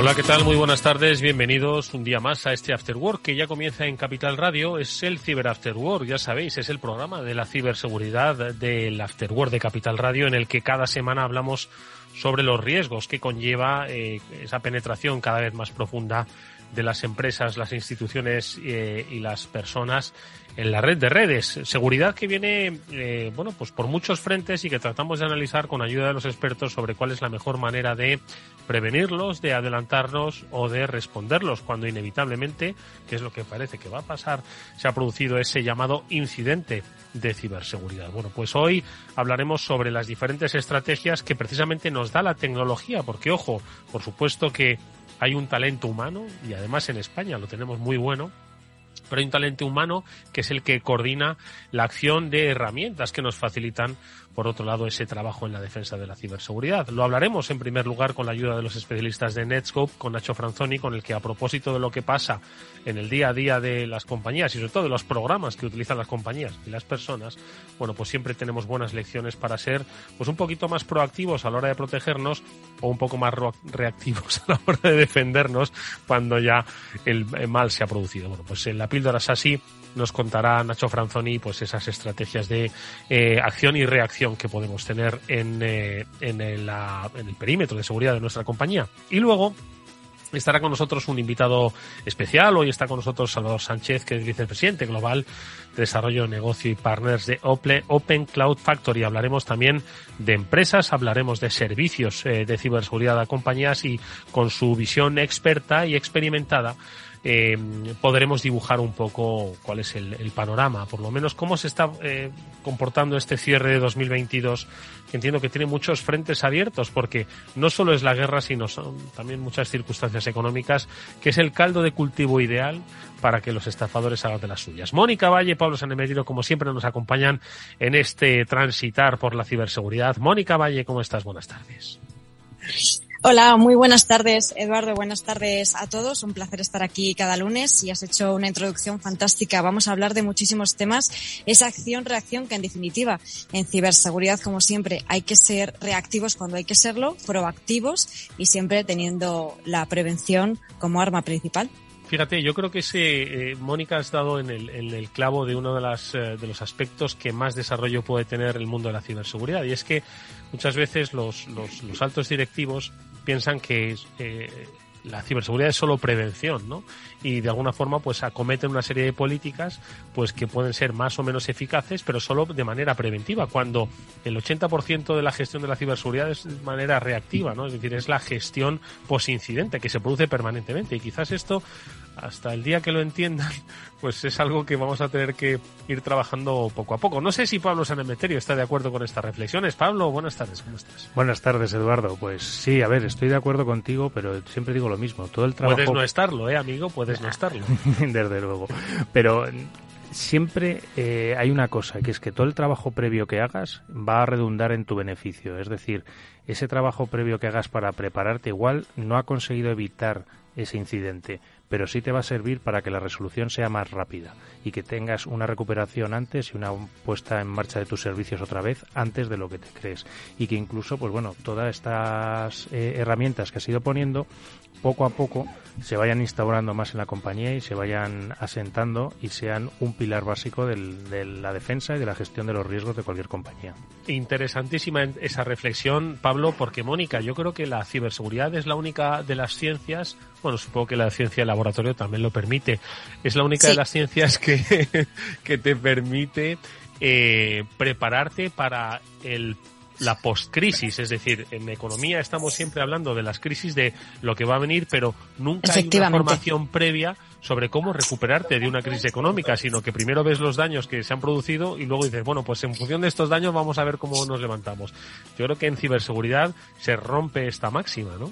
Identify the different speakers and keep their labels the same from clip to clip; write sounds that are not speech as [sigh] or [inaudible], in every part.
Speaker 1: Hola, ¿qué tal? Muy buenas tardes. Bienvenidos un día más a este After Work que ya comienza en Capital Radio. Es el Ciber After Work, ya sabéis, es el programa de la ciberseguridad del After Work de Capital Radio en el que cada semana hablamos sobre los riesgos que conlleva eh, esa penetración cada vez más profunda de las empresas, las instituciones eh, y las personas en la red de redes. Seguridad que viene, eh, bueno, pues por muchos frentes y que tratamos de analizar con ayuda de los expertos sobre cuál es la mejor manera de prevenirlos, de adelantarnos o de responderlos cuando inevitablemente, que es lo que parece que va a pasar, se ha producido ese llamado incidente de ciberseguridad. Bueno, pues hoy hablaremos sobre las diferentes estrategias que precisamente nos da la tecnología, porque ojo, por supuesto que hay un talento humano y además en España lo tenemos muy bueno pero hay un talento humano que es el que coordina la acción de herramientas que nos facilitan por otro lado, ese trabajo en la defensa de la ciberseguridad. Lo hablaremos en primer lugar con la ayuda de los especialistas de Netscope, con Nacho Franzoni, con el que a propósito de lo que pasa en el día a día de las compañías y sobre todo de los programas que utilizan las compañías y las personas, bueno, pues siempre tenemos buenas lecciones para ser pues un poquito más proactivos a la hora de protegernos o un poco más reactivos [laughs] a la hora de defendernos cuando ya el mal se ha producido. Bueno, pues en la píldora así nos contará Nacho Franzoni pues esas estrategias de eh, acción y reacción que podemos tener en, eh, en, el, perímetro de seguridad de nuestra compañía. Y luego Estará con nosotros un invitado especial. Hoy está con nosotros Salvador Sánchez, que es vicepresidente global de desarrollo, negocio y partners de Open Cloud Factory. Hablaremos también de empresas, hablaremos de servicios eh, de ciberseguridad a compañías y con su visión experta y experimentada eh, podremos dibujar un poco cuál es el, panorama, por lo menos cómo se está eh, comportando este cierre de 2022, que entiendo que tiene muchos frentes abiertos, porque no solo es la guerra, sino también muchas circunstancias económicas, que es el caldo de cultivo ideal para que los estafadores hagan de las suyas. Mónica Valle, Pablo Sanemedido, como siempre, nos acompañan en este transitar por la ciberseguridad. Mónica Valle, ¿cómo estás? Buenas tardes.
Speaker 2: Hola, muy buenas tardes, Eduardo. Buenas tardes a todos. Un placer estar aquí cada lunes y has hecho una introducción fantástica. Vamos a hablar de muchísimos temas. Esa acción-reacción que, en definitiva, en ciberseguridad, como siempre, hay que ser reactivos cuando hay que serlo, proactivos y siempre teniendo la prevención como arma principal.
Speaker 1: Fíjate, yo creo que ese, eh, Mónica, has dado en el, clavo de uno de, las, eh, de los aspectos que más desarrollo puede tener el mundo de la ciberseguridad. Y es que muchas veces los altos directivos piensan que eh, la ciberseguridad es solo prevención, ¿no? Y de alguna forma, pues acometen una serie de políticas, pues que pueden ser más o menos eficaces, pero solo de manera preventiva, cuando el 80% de la gestión de la ciberseguridad es de manera reactiva, ¿no? Es decir, es la gestión posincidente que se produce permanentemente. Y quizás esto hasta el día que lo entiendan, pues es algo que vamos a tener que ir trabajando poco a poco. No sé si Pablo Sanemeterio está de acuerdo con estas reflexiones. Pablo, buenas tardes, ¿cómo estás?
Speaker 3: Buenas tardes, Eduardo. Pues sí, a ver, estoy de acuerdo contigo, pero siempre digo lo mismo. Todo el trabajo...
Speaker 1: Puedes no estarlo, ¿eh, amigo? Puedes no [laughs] estarlo.
Speaker 3: Desde luego. Pero siempre eh, hay una cosa, que es que todo el trabajo previo que hagas va a redundar en tu beneficio. Es decir, ese trabajo previo que hagas para prepararte igual no ha conseguido evitar ese incidente, pero sí te va a servir para que la resolución sea más rápida. y que tengas una recuperación antes y una puesta en marcha de tus servicios otra vez antes de lo que te crees y que incluso pues bueno todas estas eh, herramientas que has ido poniendo poco a poco se vayan instaurando más en la compañía y se vayan asentando y sean un pilar básico de la defensa y de la gestión de los riesgos de cualquier compañía.
Speaker 1: Interesantísima esa reflexión, Pablo, porque Mónica, yo creo que la ciberseguridad es la única de las ciencias, bueno, supongo que la ciencia de laboratorio también lo permite, es la única de las ciencias que, [laughs] que te permite eh, prepararte para el la postcrisis, es decir, en economía estamos siempre hablando de las crisis de lo que va a venir, pero nunca hay una formación previa sobre cómo recuperarte de una crisis económica, sino que primero ves los daños que se han producido y luego dices, bueno, pues en función de estos daños vamos a ver cómo nos levantamos. Yo creo que en ciberseguridad se rompe esta máxima, ¿no?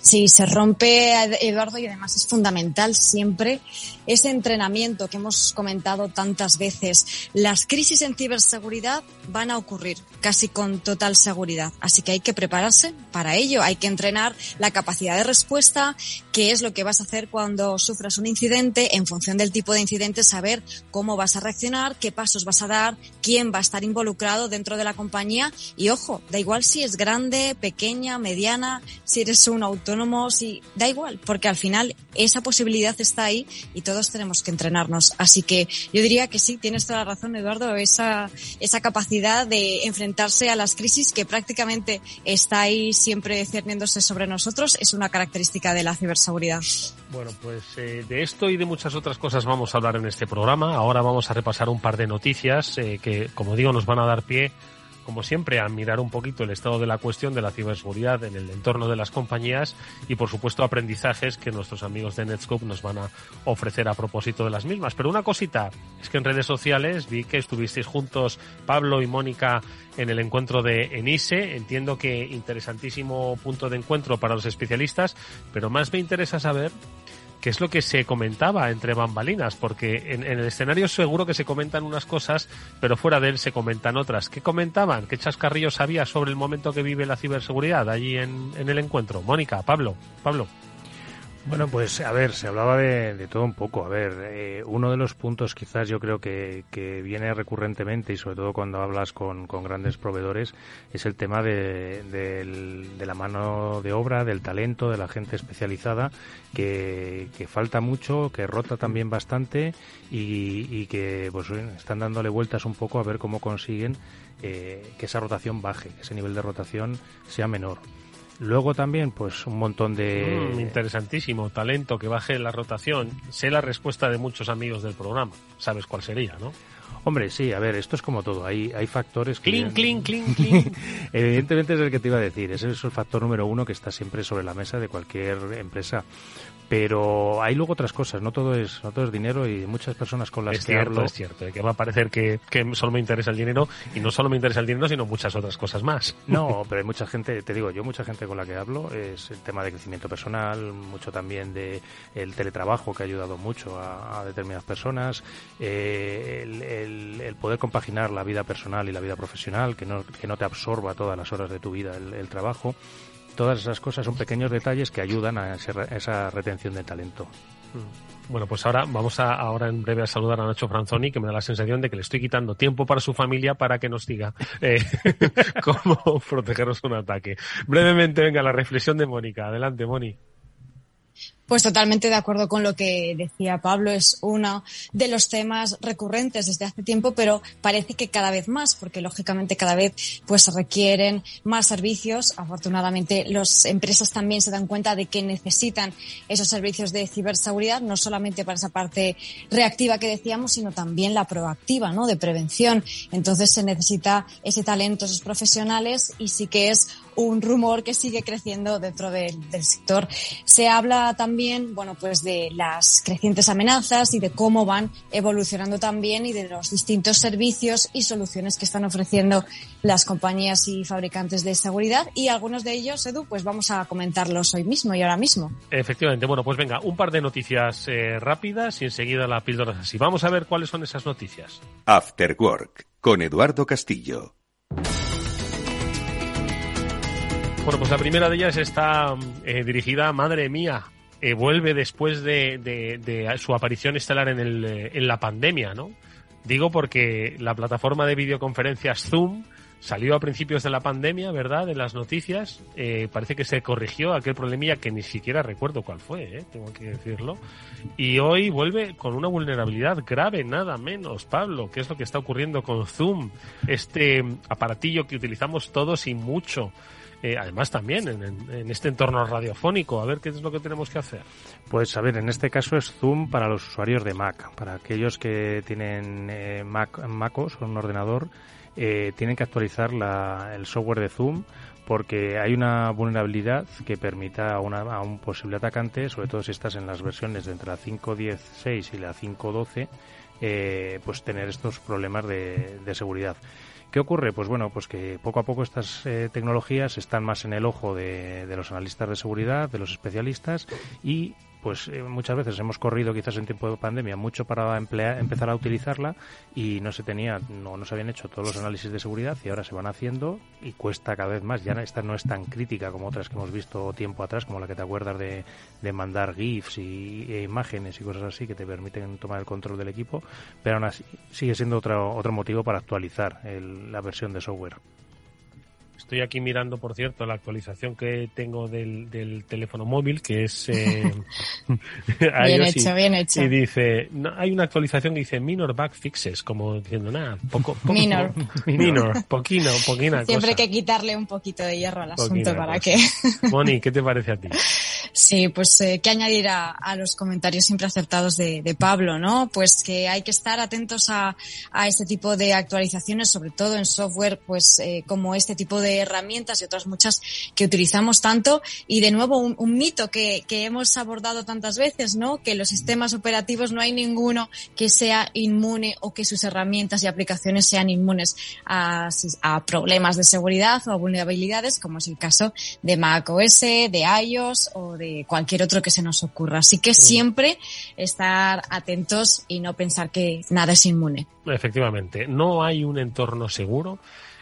Speaker 2: Sí, se rompe, Eduardo, y además es fundamental siempre ese entrenamiento que hemos comentado tantas veces. Las crisis en ciberseguridad van a ocurrir casi con total seguridad, así que hay que prepararse para ello, hay que entrenar la capacidad de respuesta, qué es lo que vas a hacer cuando sufras un incidente, en función del tipo de incidente, saber cómo vas a reaccionar, qué pasos vas a dar, quién va a estar involucrado dentro de la compañía y ojo, da igual si es grande, pequeña, mediana, si eres un autor autónomos y da igual, porque al final esa posibilidad está ahí y tenemos que entrenarnos. Así que yo diría que sí, tienes toda la razón, Eduardo, esa, esa capacidad de enfrentarse a las crisis que prácticamente está ahí siempre cerniéndose sobre nosotros es una característica de la ciberseguridad.
Speaker 1: Bueno, pues eh, de esto y de muchas otras cosas vamos a hablar en este programa. Ahora vamos a repasar un par de noticias eh, que, como digo, nos van a dar pie como siempre, a mirar un poquito el estado de la cuestión de la ciberseguridad en el entorno de las compañías y, por supuesto, aprendizajes que nuestros amigos de Netscope nos van a ofrecer a propósito de las mismas. Pero una cosita, es que en redes sociales vi que estuvisteis juntos Pablo y Mónica en el encuentro de ENISE. Entiendo que interesantísimo punto de encuentro para los especialistas, pero más me interesa saber es lo que se comentaba entre bambalinas, porque en, el escenario seguro que se comentan unas cosas, pero fuera de él se comentan otras. ¿Qué comentaban? ¿Qué chascarrillos había sobre el momento que vive la ciberseguridad allí en el encuentro? Mónica, Pablo, Pablo.
Speaker 3: Bueno, pues a ver, se hablaba de, todo un poco. A ver, eh, uno de los puntos quizás yo creo que, viene recurrentemente y sobre todo cuando hablas con, grandes proveedores es el tema de, la mano de obra, del talento, de la gente especializada, que, falta mucho, que rota también bastante y, que pues están dándole vueltas un poco a ver cómo consiguen eh, que esa rotación baje, que ese nivel de rotación sea menor. Luego también, pues un montón de...
Speaker 1: Mm, interesantísimo, talento que baje la rotación. Sé la respuesta de muchos amigos del programa. ¿Sabes cuál sería, no?
Speaker 3: Hombre, sí, a ver, esto es como todo. Hay, hay factores que.
Speaker 1: Clean, clean, clean, [laughs] clean.
Speaker 3: Evidentemente es el que te iba a decir. Ese es el factor número uno que está siempre sobre la mesa de cualquier empresa pero hay luego otras cosas, no todo es, no todo es dinero y muchas personas con las
Speaker 1: es
Speaker 3: que
Speaker 1: cierto,
Speaker 3: hablo...
Speaker 1: Es cierto, que va a parecer que, que, solo me interesa el dinero y no solo me interesa el dinero, sino muchas otras cosas más. [laughs]
Speaker 3: No, pero hay mucha gente, te digo, yo mucha gente con la que hablo es el tema de crecimiento personal, mucho también de el teletrabajo que ha ayudado mucho a, determinadas personas, eh, el, el, poder compaginar la vida personal y la vida profesional, que no, que no te absorba todas las horas de tu vida el trabajo todas esas cosas son pequeños detalles que ayudan a esa retención de talento.
Speaker 1: Mm. Bueno, pues ahora vamos a ahora en breve a saludar a Nacho Franzoni, que me da la sensación de que le estoy quitando tiempo para su familia para que nos diga eh, [laughs] cómo [laughs] protegernos un ataque. Brevemente, venga, la reflexión de Mónica. Adelante, Moni.
Speaker 2: Pues totalmente de acuerdo con lo que decía Pablo. Es uno de los temas recurrentes desde hace tiempo, pero parece que cada vez más, porque lógicamente cada vez pues requieren más servicios. Afortunadamente, las empresas también se dan cuenta de que necesitan esos servicios de ciberseguridad, no solamente para esa parte reactiva que decíamos, sino también la proactiva, ¿no? De prevención. Entonces se necesita ese talento, esos profesionales y sí que es un rumor que sigue creciendo dentro del sector. Se habla también, bueno, pues de las crecientes amenazas y de cómo van evolucionando también y de los distintos servicios y soluciones que están ofreciendo las compañías y fabricantes de seguridad y algunos de ellos, Edu, pues vamos a comentarlos hoy mismo y ahora mismo.
Speaker 1: Efectivamente, bueno, pues venga, un par de noticias eh, rápidas y enseguida la píldora así. Vamos a ver cuáles son esas noticias.
Speaker 4: After Work con Eduardo Castillo.
Speaker 1: Bueno, pues la primera de ellas está eh, dirigida, madre mía, eh, vuelve después de, de, su aparición estelar en, el, en la pandemia, ¿no? Digo porque la plataforma de videoconferencias Zoom salió a principios de la pandemia, ¿verdad? En las noticias. Eh, parece que se corrigió aquel problemilla que ni siquiera recuerdo cuál fue, ¿eh? tengo que decirlo. Y hoy vuelve con una vulnerabilidad grave, nada menos, Pablo. ¿Qué es lo que está ocurriendo con Zoom? Este aparatillo que utilizamos todos y mucho. Eh, además también en, este entorno radiofónico. A ver qué es lo que tenemos que hacer.
Speaker 3: Pues a ver, en este caso es Zoom para los usuarios de Mac, para aquellos que tienen eh, Mac, MacOS o un ordenador eh, tienen que actualizar el software de Zoom porque hay una vulnerabilidad que permita a, un posible atacante, sobre todo si estás en las versiones de entre la 5.10.6 y la 5.12, eh, pues tener estos problemas de, seguridad. ¿Qué ocurre? Pues bueno, pues que poco a poco estas eh, tecnologías están más en el ojo de, los analistas de seguridad, de los especialistas y pues eh, muchas veces hemos corrido quizás en tiempo de pandemia mucho para empezar a utilizarla y no se tenía no, no se habían hecho todos los análisis de seguridad y ahora se van haciendo y cuesta cada vez más. Ya esta no es tan crítica como otras que hemos visto tiempo atrás como la que te acuerdas de, de mandar gifs y, e imágenes y cosas así que te permiten tomar el control del equipo pero aún así sigue siendo otro otro motivo para actualizar la versión de software
Speaker 1: Estoy aquí mirando, por cierto, la actualización que tengo del, teléfono móvil, que es... Eh, [laughs]
Speaker 2: bien hecho, bien hecho.
Speaker 1: Y dice, no, hay una actualización que dice minor bug fixes, como diciendo, nada, poco...
Speaker 2: minor. [laughs]
Speaker 1: minor, poquino, poquina
Speaker 2: Siempre hay que quitarle un poquito de hierro al asunto para que...
Speaker 1: Moni, ¿qué te parece a ti? [laughs]
Speaker 2: Sí, pues eh, que añadir a, los comentarios siempre acertados de, Pablo, ¿no? Pues que hay que estar atentos a, a este tipo de actualizaciones, sobre todo en software, pues eh, como este tipo de herramientas y otras muchas que utilizamos tanto. Y de nuevo, un, mito que, que, hemos abordado tantas veces, ¿no? Que los sistemas operativos no hay ninguno que sea inmune o que sus herramientas y aplicaciones sean inmunes a, a problemas de seguridad o a vulnerabilidades, como es el caso de Mac OS, de iOS o de cualquier otro que se nos ocurra. Así que siempre estar atentos y no pensar que nada es inmune.
Speaker 1: Efectivamente, no hay un entorno seguro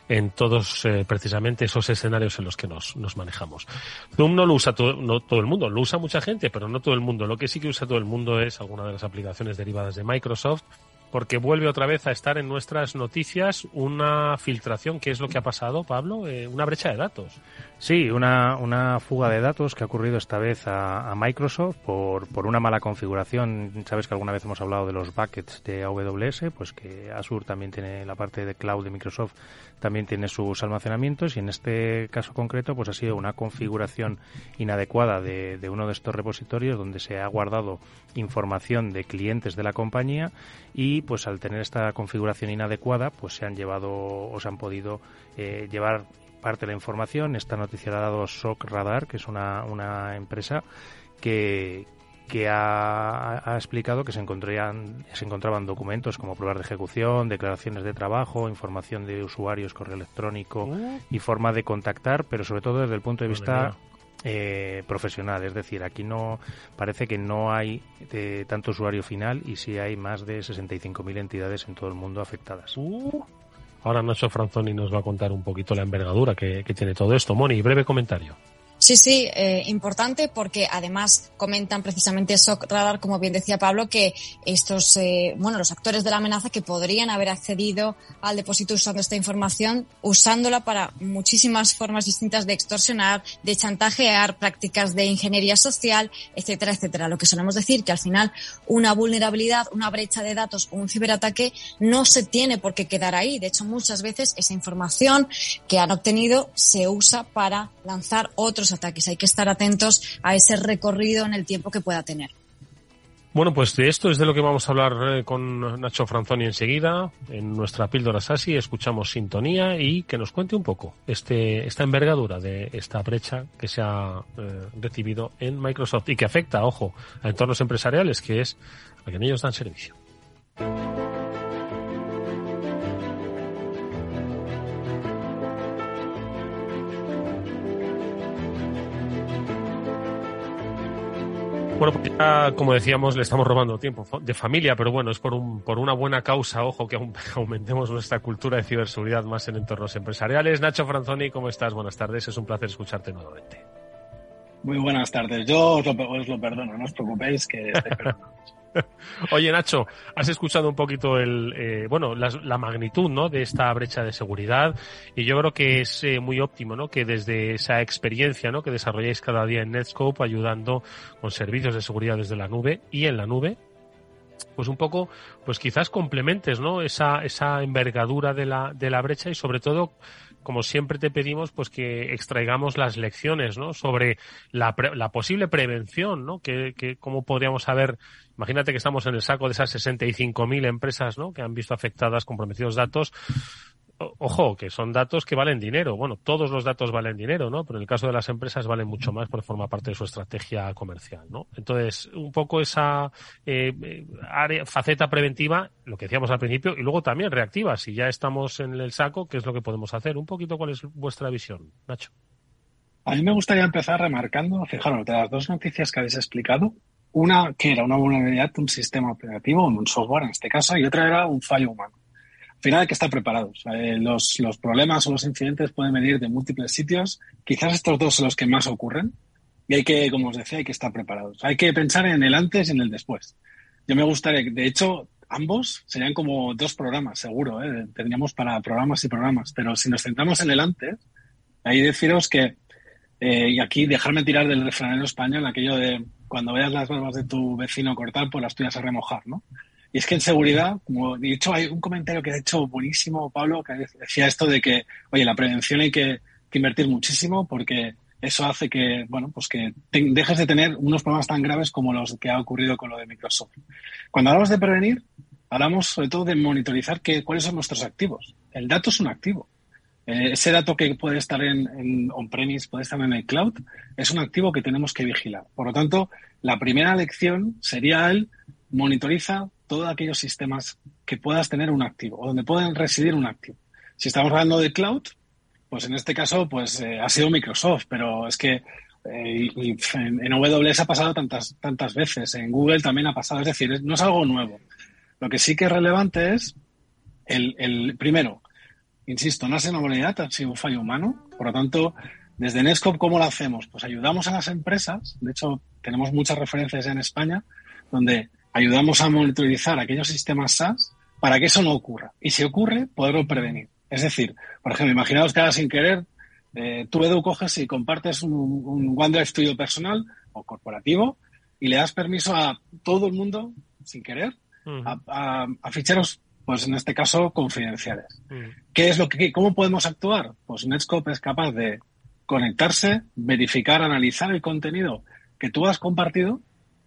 Speaker 1: en todos eh, precisamente esos escenarios en los que nos, nos manejamos. Zoom no lo usa todo, no todo el mundo, lo usa mucha gente, pero no todo el mundo. Lo que sí que usa todo el mundo es alguna de las aplicaciones derivadas de Microsoft porque vuelve otra vez a estar en nuestras noticias una filtración. ¿Qué es lo que ha pasado, Pablo? Eh, una brecha de datos.
Speaker 3: Sí, una, una fuga de datos que ha ocurrido esta vez a, Microsoft por, por una mala configuración. Sabes que alguna vez hemos hablado de los buckets de AWS, pues que Azure también tiene la parte de cloud de Microsoft, también tiene sus almacenamientos y en este caso concreto pues ha sido una configuración inadecuada de, de uno de estos repositorios donde se ha guardado información de clientes de la compañía y pues al tener esta configuración inadecuada pues se han llevado o se han podido eh, llevar parte de la información. Esta noticia la ha dado SOC Radar, que es una, una empresa que, que ha, ha, explicado que se encontraban, se encontraban documentos como pruebas de ejecución, declaraciones de trabajo, información de usuarios, correo electrónico uh. y forma de contactar, pero sobre todo desde el punto de vista eh, profesional. Es decir, aquí no parece que no hay eh, tanto usuario final y sí hay más de 65.000 entidades en todo el mundo afectadas.
Speaker 1: Uh. Ahora Nacho Franzoni nos va a contar un poquito la envergadura que, que tiene todo esto. Moni, breve comentario.
Speaker 2: Sí, sí, eh, importante porque además comentan precisamente SOC Radar, como bien decía Pablo, que estos, eh, bueno, los actores de la amenaza que podrían haber accedido al depósito usando esta información, usándola para muchísimas formas distintas de extorsionar, de chantajear, prácticas de ingeniería social, etcétera, etcétera. Lo que solemos decir que al final una vulnerabilidad, una brecha de datos o un ciberataque no se tiene por qué quedar ahí. De hecho, muchas veces esa información que han obtenido se usa para lanzar otros ataques. Hay que estar atentos a ese recorrido en el tiempo que pueda tener.
Speaker 1: Bueno, pues de esto es de lo que vamos a hablar eh, con Nacho Franzoni enseguida. En nuestra píldora SASI escuchamos sintonía y que nos cuente un poco este, esta envergadura de esta brecha que se ha eh, recibido en Microsoft y que afecta, ojo, a entornos empresariales, que es a quien ellos dan servicio. Bueno, pues ya, como decíamos, le estamos robando tiempo de familia, pero bueno, es por, un, por una buena causa, ojo, que [laughs] aumentemos nuestra cultura de ciberseguridad más en entornos empresariales. Nacho Franzoni, ¿cómo estás? Buenas tardes, es un placer escucharte nuevamente.
Speaker 5: Muy buenas tardes. Yo os lo, perdono, no os preocupéis que [laughs] [laughs]
Speaker 1: Oye, Nacho, has escuchado un poquito el, eh, bueno, la, magnitud, ¿no? De esta brecha de seguridad y yo creo que es eh, muy óptimo, ¿no? Que desde esa experiencia, ¿no? Que desarrolláis cada día en Netscope ayudando con servicios de seguridad desde la nube y en la nube, pues un poco, pues quizás complementes, ¿no? Esa, esa envergadura de la, de la brecha y sobre todo como siempre te pedimos, pues que extraigamos las lecciones, ¿no? Sobre la, la posible prevención, ¿no? Que, que cómo podríamos saber, imagínate que estamos en el saco de esas 65.000 empresas, ¿no? Que han visto afectadas, comprometidos datos ojo, que son datos que valen dinero. Bueno, todos los datos valen dinero, ¿no? Pero en el caso de las empresas valen mucho más porque forma parte de su estrategia comercial, ¿no? Entonces, un poco esa eh, área, faceta preventiva, lo que decíamos al principio, y luego también reactiva. Si ya estamos en el saco, ¿qué es lo que podemos hacer? Un poquito, ¿cuál es vuestra visión, Nacho?
Speaker 5: A mí me gustaría empezar remarcando, fijaros, de las dos noticias que habéis explicado, una que era una vulnerabilidad de un sistema operativo, un software en este caso, y otra era un fallo humano al final hay que estar preparados. Eh, los, los, problemas o los incidentes pueden venir de múltiples sitios. Quizás estos dos son los que más ocurren. Y hay que, como os decía, hay que estar preparados. Hay que pensar en el antes y en el después. Yo me gustaría, de hecho, ambos serían como dos programas, seguro. ¿eh? Tendríamos para programas y programas. Pero si nos centramos en el antes, ahí deciros que, eh, y aquí dejarme tirar del refranero español, aquello de cuando veas las barbas de tu vecino cortar, pues las tuyas a remojar, ¿no? Y es que en seguridad, como de hecho hay un comentario que ha hecho buenísimo Pablo, que decía esto de que, oye, la prevención hay que, invertir muchísimo porque eso hace que, bueno, pues que dejes de tener unos problemas tan graves como los que ha ocurrido con lo de Microsoft. Cuando hablamos de prevenir, hablamos sobre todo de monitorizar que, cuáles son nuestros activos. El dato es un activo. Eh, ese dato que puede estar en, en on-premise, puede estar en el cloud, es un activo que tenemos que vigilar. Por lo tanto, la primera lección sería el monitoriza todos aquellos sistemas que puedas tener un activo o donde pueden residir un activo. Si estamos hablando de cloud, pues en este caso pues eh, ha sido Microsoft, pero es que eh, en, AWS ha pasado tantas, tantas veces, en Google también ha pasado, es decir, no es algo nuevo. Lo que sí que es relevante es el, el primero, insisto, no es una vulnerabilidad, ha sido un fallo humano, por lo tanto, desde Netscope, ¿cómo lo hacemos? Pues ayudamos a las empresas, de hecho, tenemos muchas referencias en España, donde ayudamos a monitorizar aquellos sistemas SaaS para que eso no ocurra. Y si ocurre, poderlo prevenir. Es decir, por ejemplo, imaginaos que ahora sin querer, eh, tú, Edu, coges y compartes un, OneDrive tuyo personal o corporativo y le das permiso a todo el mundo, sin querer, a, ficheros, pues en este caso, confidenciales. ¿Qué es lo que, cómo podemos actuar? Pues Netscope es capaz de conectarse, verificar, analizar el contenido que tú has compartido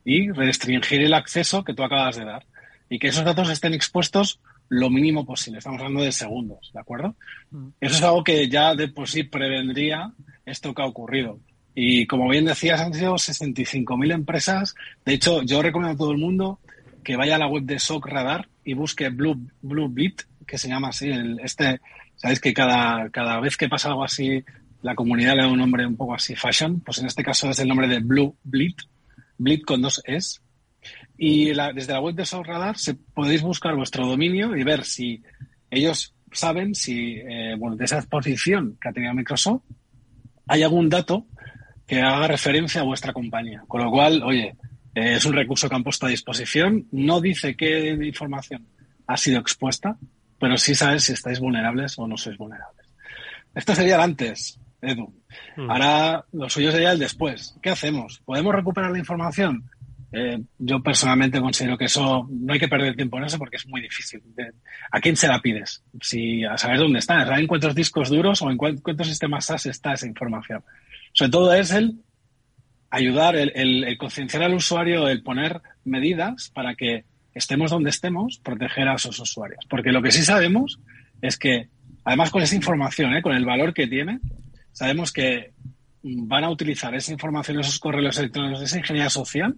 Speaker 5: y restringir el acceso que tú acabas de dar. Y que esos datos estén expuestos lo mínimo posible. Estamos hablando de segundos, ¿de acuerdo? Mm. Eso es algo que ya de por sí prevendría esto que ha ocurrido. Y como bien decías, han sido 65.000 empresas. De hecho, yo recomiendo a todo el mundo que vaya a la web de SOC Radar y busque Blue, Blue que se llama así. El, este, sabéis que cada, cada vez que pasa algo así, la comunidad le da un nombre un poco así fashion. Pues en este caso es el nombre de Blue Bleed, Blip con dos es. Y desde la web de Sound Radar se, podéis buscar vuestro dominio y ver si ellos saben si, eh, bueno, de esa exposición que ha tenido Microsoft, hay algún dato que haga referencia a vuestra compañía. Con lo cual, oye, eh, es un recurso que han puesto a disposición. No dice qué información ha sido expuesta, pero sí sabes si estáis vulnerables o no sois vulnerables. Esto sería el antes. Edu. Hmm. Ahora lo suyo sería el después. ¿Qué hacemos? ¿Podemos recuperar la información? Eh, yo personalmente considero que eso no hay que perder tiempo en eso porque es muy difícil. ¿A quién se la pides? Si a saber dónde está, ¿en cuántos discos duros o en cuántos sistemas SAS está esa información? Sobre todo es el ayudar, el, el concienciar al usuario, el poner medidas para que estemos donde estemos, proteger a esos usuarios. Porque lo que sí sabemos es que, además con esa información, ¿eh? con el valor que tiene, sabemos que van a utilizar esa información, esos correos electrónicos, esa ingeniería social,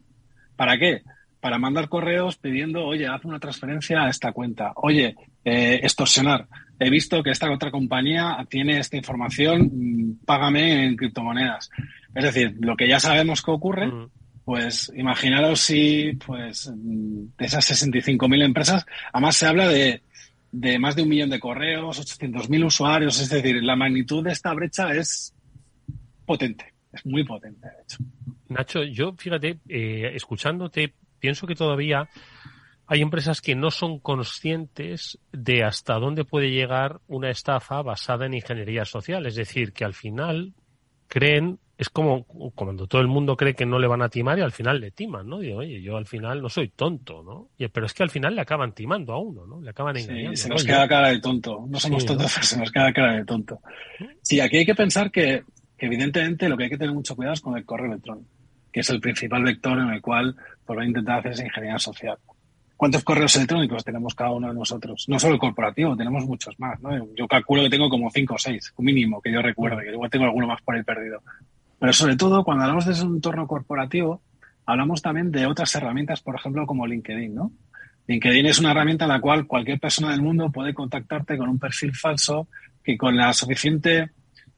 Speaker 5: ¿para qué? Para mandar correos pidiendo, oye, haz una transferencia a esta cuenta, oye, eh, extorsionar. He visto que esta otra compañía tiene esta información, mm, págame en criptomonedas. Es decir, lo que ya sabemos que ocurre, pues imaginaros si, pues, de esas 65.000 empresas, además se habla de de más de un millón de correos, 800.000 usuarios, es decir, la magnitud de esta brecha es potente. Es muy potente, de hecho.
Speaker 1: Nacho, yo fíjate, eh, escuchándote, pienso que todavía hay empresas que no son conscientes de hasta dónde puede llegar una estafa basada en ingeniería social. Es decir, que al final creen, es como cuando todo el mundo cree que no le van a timar y al final le timan, ¿no? Digo, oye, yo al final no soy tonto, ¿no? pero es que al final le acaban timando a uno, ¿no? Le acaban engañando.
Speaker 5: Sí, se nos queda cara de tonto. No somos tontos, [laughs] pero se nos queda cara de tonto. Sí, aquí hay que pensar que, evidentemente lo que hay que tener mucho cuidado es con el correo electrónico, que es el principal vector en el cual por va a intentar hacer esa ingeniería social. ¿Cuántos correos electrónicos tenemos cada uno de nosotros? No solo el corporativo, tenemos muchos más. ¿no? Yo calculo que tengo como cinco o seis, un mínimo, que yo recuerde, que igual tengo alguno más por ahí perdido. Pero sobre todo, cuando hablamos de ese entorno corporativo, hablamos también de otras herramientas, por ejemplo, como LinkedIn, ¿no? LinkedIn es una herramienta en la cual cualquier persona del mundo puede contactarte con un perfil falso que con la suficiente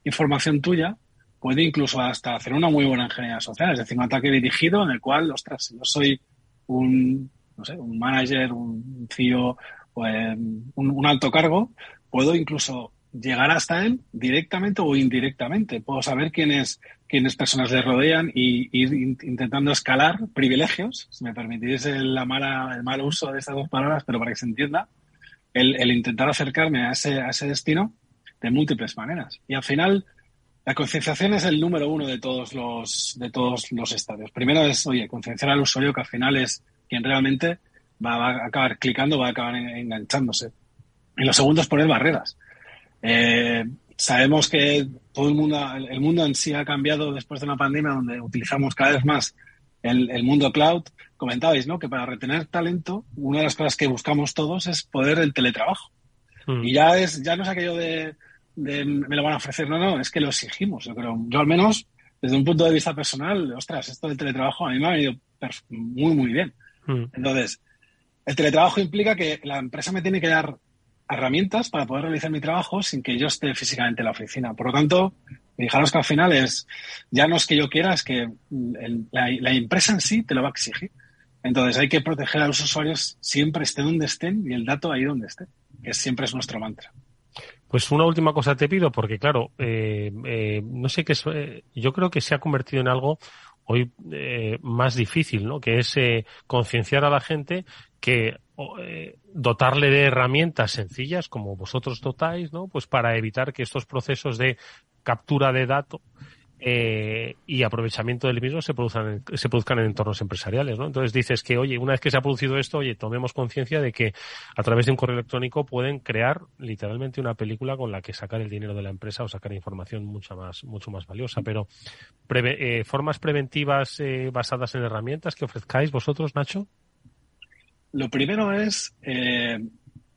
Speaker 5: información tuya puede incluso hasta hacer una muy buena ingeniería social, es decir, un ataque dirigido en el cual, ostras, si yo soy un no sé, un manager, un CEO, pues, un, alto cargo, puedo incluso llegar hasta él directamente o indirectamente. Puedo saber quiénes, quiénes personas le rodean y ir intentando escalar privilegios, si me permitís el, la mala, el mal uso de estas dos palabras, pero para que se entienda, el, el intentar acercarme a ese, a ese destino de múltiples maneras. Y al final, la concienciación es el número uno de todos los, de todos los estadios. Primero es, oye, concienciar al usuario que al final es quien realmente va, a acabar clicando, va a acabar enganchándose. Y lo segundo es poner barreras. Eh, sabemos que todo el mundo, el mundo en sí ha cambiado después de una pandemia donde utilizamos cada vez más el, mundo cloud. Comentabais, ¿no? Que para retener talento, una de las cosas que buscamos todos es poder el teletrabajo. Mm. Y ya es, ya no es aquello de, de, me lo van a ofrecer, no, no, es que lo exigimos, yo creo. Yo al menos, desde un punto de vista personal, ostras, esto del teletrabajo a mí me ha venido muy, muy bien. Mm. Entonces, el teletrabajo implica que la empresa me tiene que dar herramientas para poder realizar mi trabajo sin que yo esté físicamente en la oficina. Por lo tanto, fijaros que al final es, ya no es que yo quiera, es que la, empresa en sí te lo va a exigir. Entonces hay que proteger a los usuarios siempre estén donde estén y el dato ahí donde esté, que siempre es nuestro mantra.
Speaker 1: Pues una última cosa te pido, porque claro, eh, eh, no sé qué, eh, yo creo que se ha convertido en algo hoy eh, más difícil, ¿no? Que es eh, concienciar a la gente que eh, dotarle de herramientas sencillas como vosotros dotáis, ¿no? Pues para evitar que estos procesos de captura de datos eh, y aprovechamiento del mismo se produzcan, se produzcan en entornos empresariales, ¿no? Entonces dices que, oye, una vez que se ha producido esto, oye, tomemos conciencia de que a través de un correo electrónico pueden crear literalmente una película con la que sacar el dinero de la empresa o sacar información mucho más, mucho más valiosa. Pero, eh, ¿formas preventivas eh, basadas en herramientas que ofrezcáis vosotros, Nacho?
Speaker 5: Lo primero es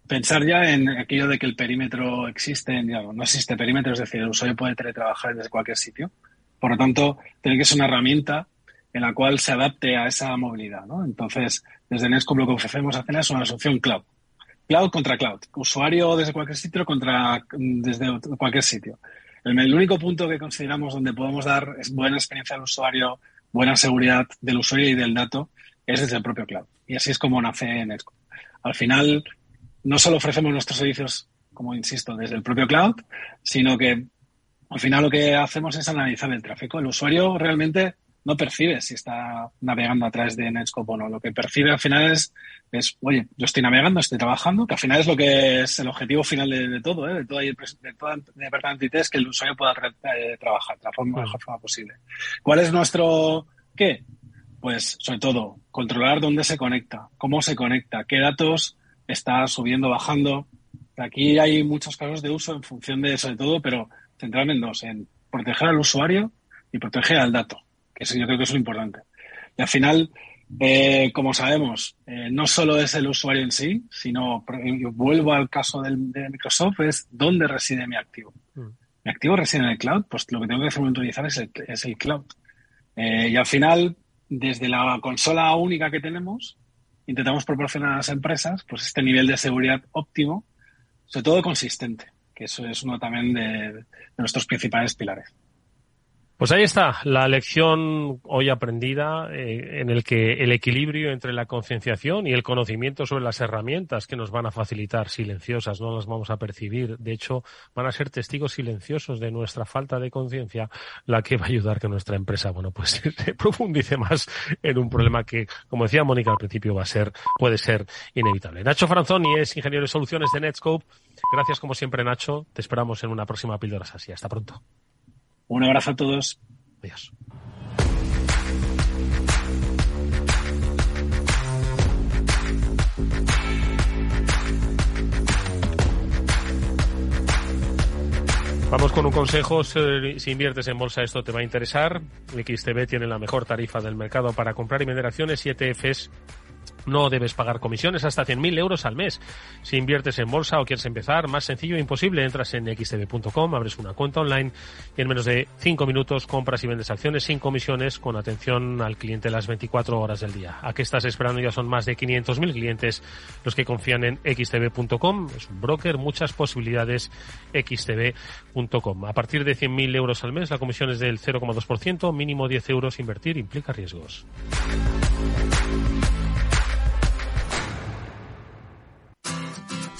Speaker 5: pensar ya en aquello de que el perímetro existe, no existe perímetro, es decir, el usuario puede teletrabajar desde cualquier sitio. Por lo tanto, tiene que ser una herramienta en la cual se adapte a esa movilidad. Entonces, desde Netscope lo que ofrecemos hacer es una solución cloud. Cloud contra cloud. Usuario desde cualquier sitio contra desde cualquier sitio. El, único punto que consideramos donde podemos dar buena experiencia al usuario, buena seguridad del usuario y del dato es desde el propio cloud. Y así es como nace Netscope. Al final, no solo ofrecemos nuestros servicios, como insisto, desde el propio cloud, sino que al final lo que hacemos es analizar el tráfico. El usuario realmente no percibe si está navegando a través de Netscope o no. Lo que percibe al final es, es oye, yo estoy navegando, estoy trabajando, que al final es lo que es el objetivo final de, todo, ¿eh? de, todo, de todo el departamento IT, es que el usuario pueda eh, trabajar de la forma, mejor forma posible. ¿Cuál es nuestro qué? Pues sobre todo, controlar dónde se conecta, cómo se conecta, qué datos está subiendo, bajando. Aquí hay muchos casos de uso en función de eso de todo, pero centrarme en dos, en proteger al usuario y proteger al dato, que eso yo creo que es lo importante. Y al final, eh, como sabemos, eh, no solo es el usuario en sí, sino, yo vuelvo al caso del, de Microsoft, es dónde reside mi activo. Mm. Mi activo reside en el cloud, pues lo que tengo que hacer monitorizar es el, es el cloud. Eh, y al final, desde la consola única que tenemos, intentamos proporcionar a las empresas pues este nivel de seguridad óptimo, sobre todo consistente que eso es uno también de, nuestros principales pilares.
Speaker 1: Pues ahí está, la lección hoy aprendida eh, en el que el equilibrio entre la concienciación y el conocimiento sobre las herramientas que nos van a facilitar silenciosas, no las vamos a percibir, de hecho van a ser testigos silenciosos de nuestra falta de conciencia, la que va a ayudar que nuestra empresa, bueno, pues [laughs] se profundice más en un problema que, como decía Mónica al principio, va a ser, puede ser inevitable. Nacho Franzoni es ingeniero de soluciones de Netscope. Gracias como siempre, Nacho. Te esperamos en una próxima píldora así. Hasta pronto.
Speaker 5: Un abrazo a todos.
Speaker 1: Adiós. Vamos con un consejo. Si inviertes en bolsa, esto te va a interesar. XTB tiene la mejor tarifa del mercado para comprar y vender acciones y ETFs no debes pagar comisiones hasta 100.000 euros al mes. Si inviertes en bolsa o quieres empezar, más sencillo e imposible, entras en xtb.com, abres una cuenta online y en menos de 5 minutos compras y vendes acciones sin comisiones con atención al cliente las 24 horas del día. ¿A qué estás esperando? Ya son más de 500.000 clientes los que confían en xtb.com. Es un broker, muchas posibilidades xtb.com. A partir de 100.000 euros al mes, la comisión es del 0,2%, mínimo 10 euros. Invertir implica riesgos.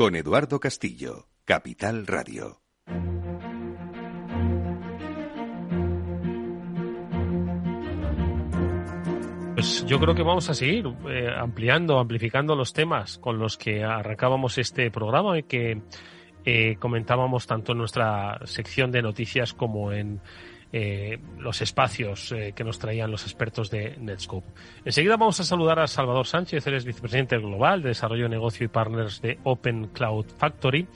Speaker 4: con Eduardo Castillo, Capital Radio.
Speaker 1: Pues yo creo que vamos a seguir eh, ampliando, amplificando los temas con los que arrancábamos este programa y que eh, comentábamos tanto en nuestra sección de noticias como en eh, los espacios eh, que nos traían los expertos de Netscope. Enseguida vamos a saludar a Salvador Sánchez, él es vicepresidente global de desarrollo de negocio y partners de Open Cloud Factory,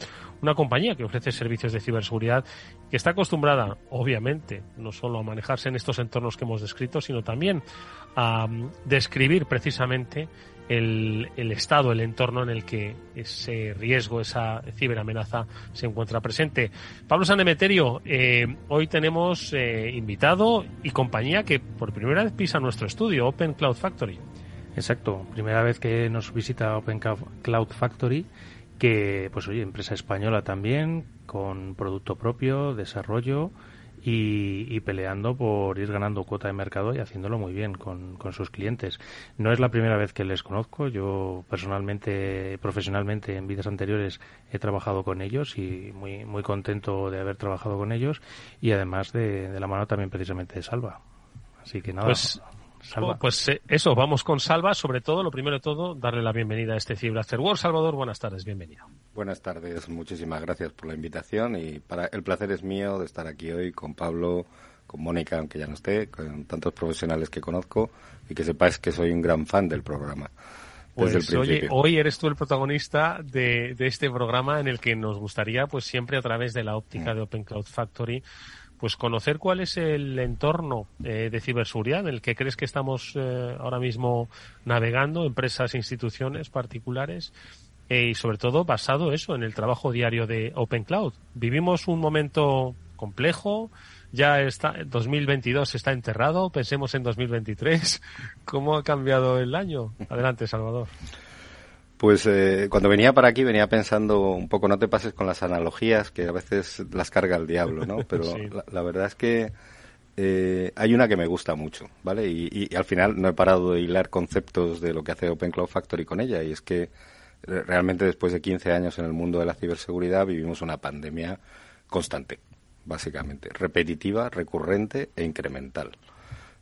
Speaker 1: una compañía que ofrece servicios de ciberseguridad que está acostumbrada, obviamente, no solo a manejarse en estos entornos que hemos descrito, sino también a mm, describir precisamente el, estado, el entorno en el que ese riesgo, esa ciberamenaza se encuentra presente. Pablo Sanemeterio, eh, hoy tenemos eh, invitado y compañía que por primera vez pisa nuestro estudio, Open Cloud Factory.
Speaker 3: Exacto, primera vez que nos visita Open Cloud Factory, que, pues oye, empresa española también, con producto propio, desarrollo y, peleando por ir ganando cuota de mercado y haciéndolo muy bien con, sus clientes. No es la primera vez que les conozco. Yo personalmente, profesionalmente, en vidas anteriores he trabajado con ellos y muy, muy contento de haber trabajado con ellos y además de, la mano también precisamente de Salva. Así que nada.
Speaker 1: Pues Salva. Pues eh, eso, vamos con Salva. Sobre todo, lo primero de todo, darle la bienvenida a este Cyber After World. Salvador, buenas tardes, bienvenido.
Speaker 6: Buenas tardes, muchísimas gracias por la invitación y para el placer es mío de estar aquí hoy con Pablo, con Mónica, aunque ya no esté, con tantos profesionales que conozco y que sepáis que soy un gran fan del programa.
Speaker 1: Pues oye, hoy eres tú el protagonista de, de, este programa en el que nos gustaría, pues siempre a través de la óptica mm. de Open Cloud Factory, pues conocer cuál es el entorno eh, de ciberseguridad en el que crees que estamos eh, ahora mismo navegando, empresas, instituciones particulares, eh, y sobre todo basado eso en el trabajo diario de Open Cloud. Vivimos un momento complejo, ya está, 2022 está enterrado, pensemos en 2023. [laughs] ¿Cómo ha cambiado el año? Adelante, Salvador.
Speaker 6: Pues eh, cuando venía para aquí venía pensando un poco, no te pases con las analogías, que a veces las carga el diablo, ¿no? [laughs] Pero la, verdad es que eh, hay una que me gusta mucho, ¿vale? Y, y, al final no he parado de hilar conceptos de lo que hace Open Cloud Factory con ella, y es que realmente después de 15 años en el mundo de la ciberseguridad vivimos una pandemia constante, básicamente, repetitiva, recurrente e incremental.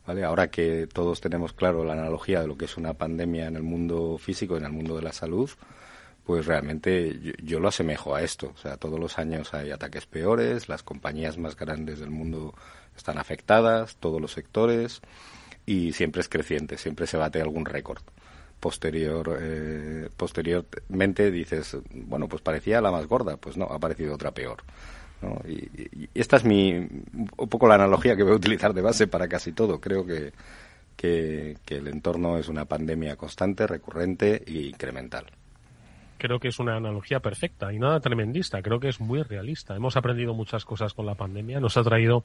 Speaker 6: ¿Vale? Ahora que todos tenemos claro la analogía de lo que es una pandemia en el mundo físico, en el mundo de la salud, pues realmente yo, lo asemejo a esto. O sea, todos los años hay ataques peores, las compañías más grandes del mundo están afectadas, todos los sectores, y siempre es creciente, siempre se bate algún récord. Posterior, eh, posteriormente dices, bueno, pues parecía la más gorda, pues no, ha aparecido otra peor. Y, esta es mi, un poco la analogía que voy a utilizar de base para casi todo. Creo que, que, que el entorno es una pandemia constante, recurrente e incremental
Speaker 1: creo que es una analogía perfecta y nada tremendista, creo que es muy realista. Hemos aprendido muchas cosas con la pandemia, nos ha traído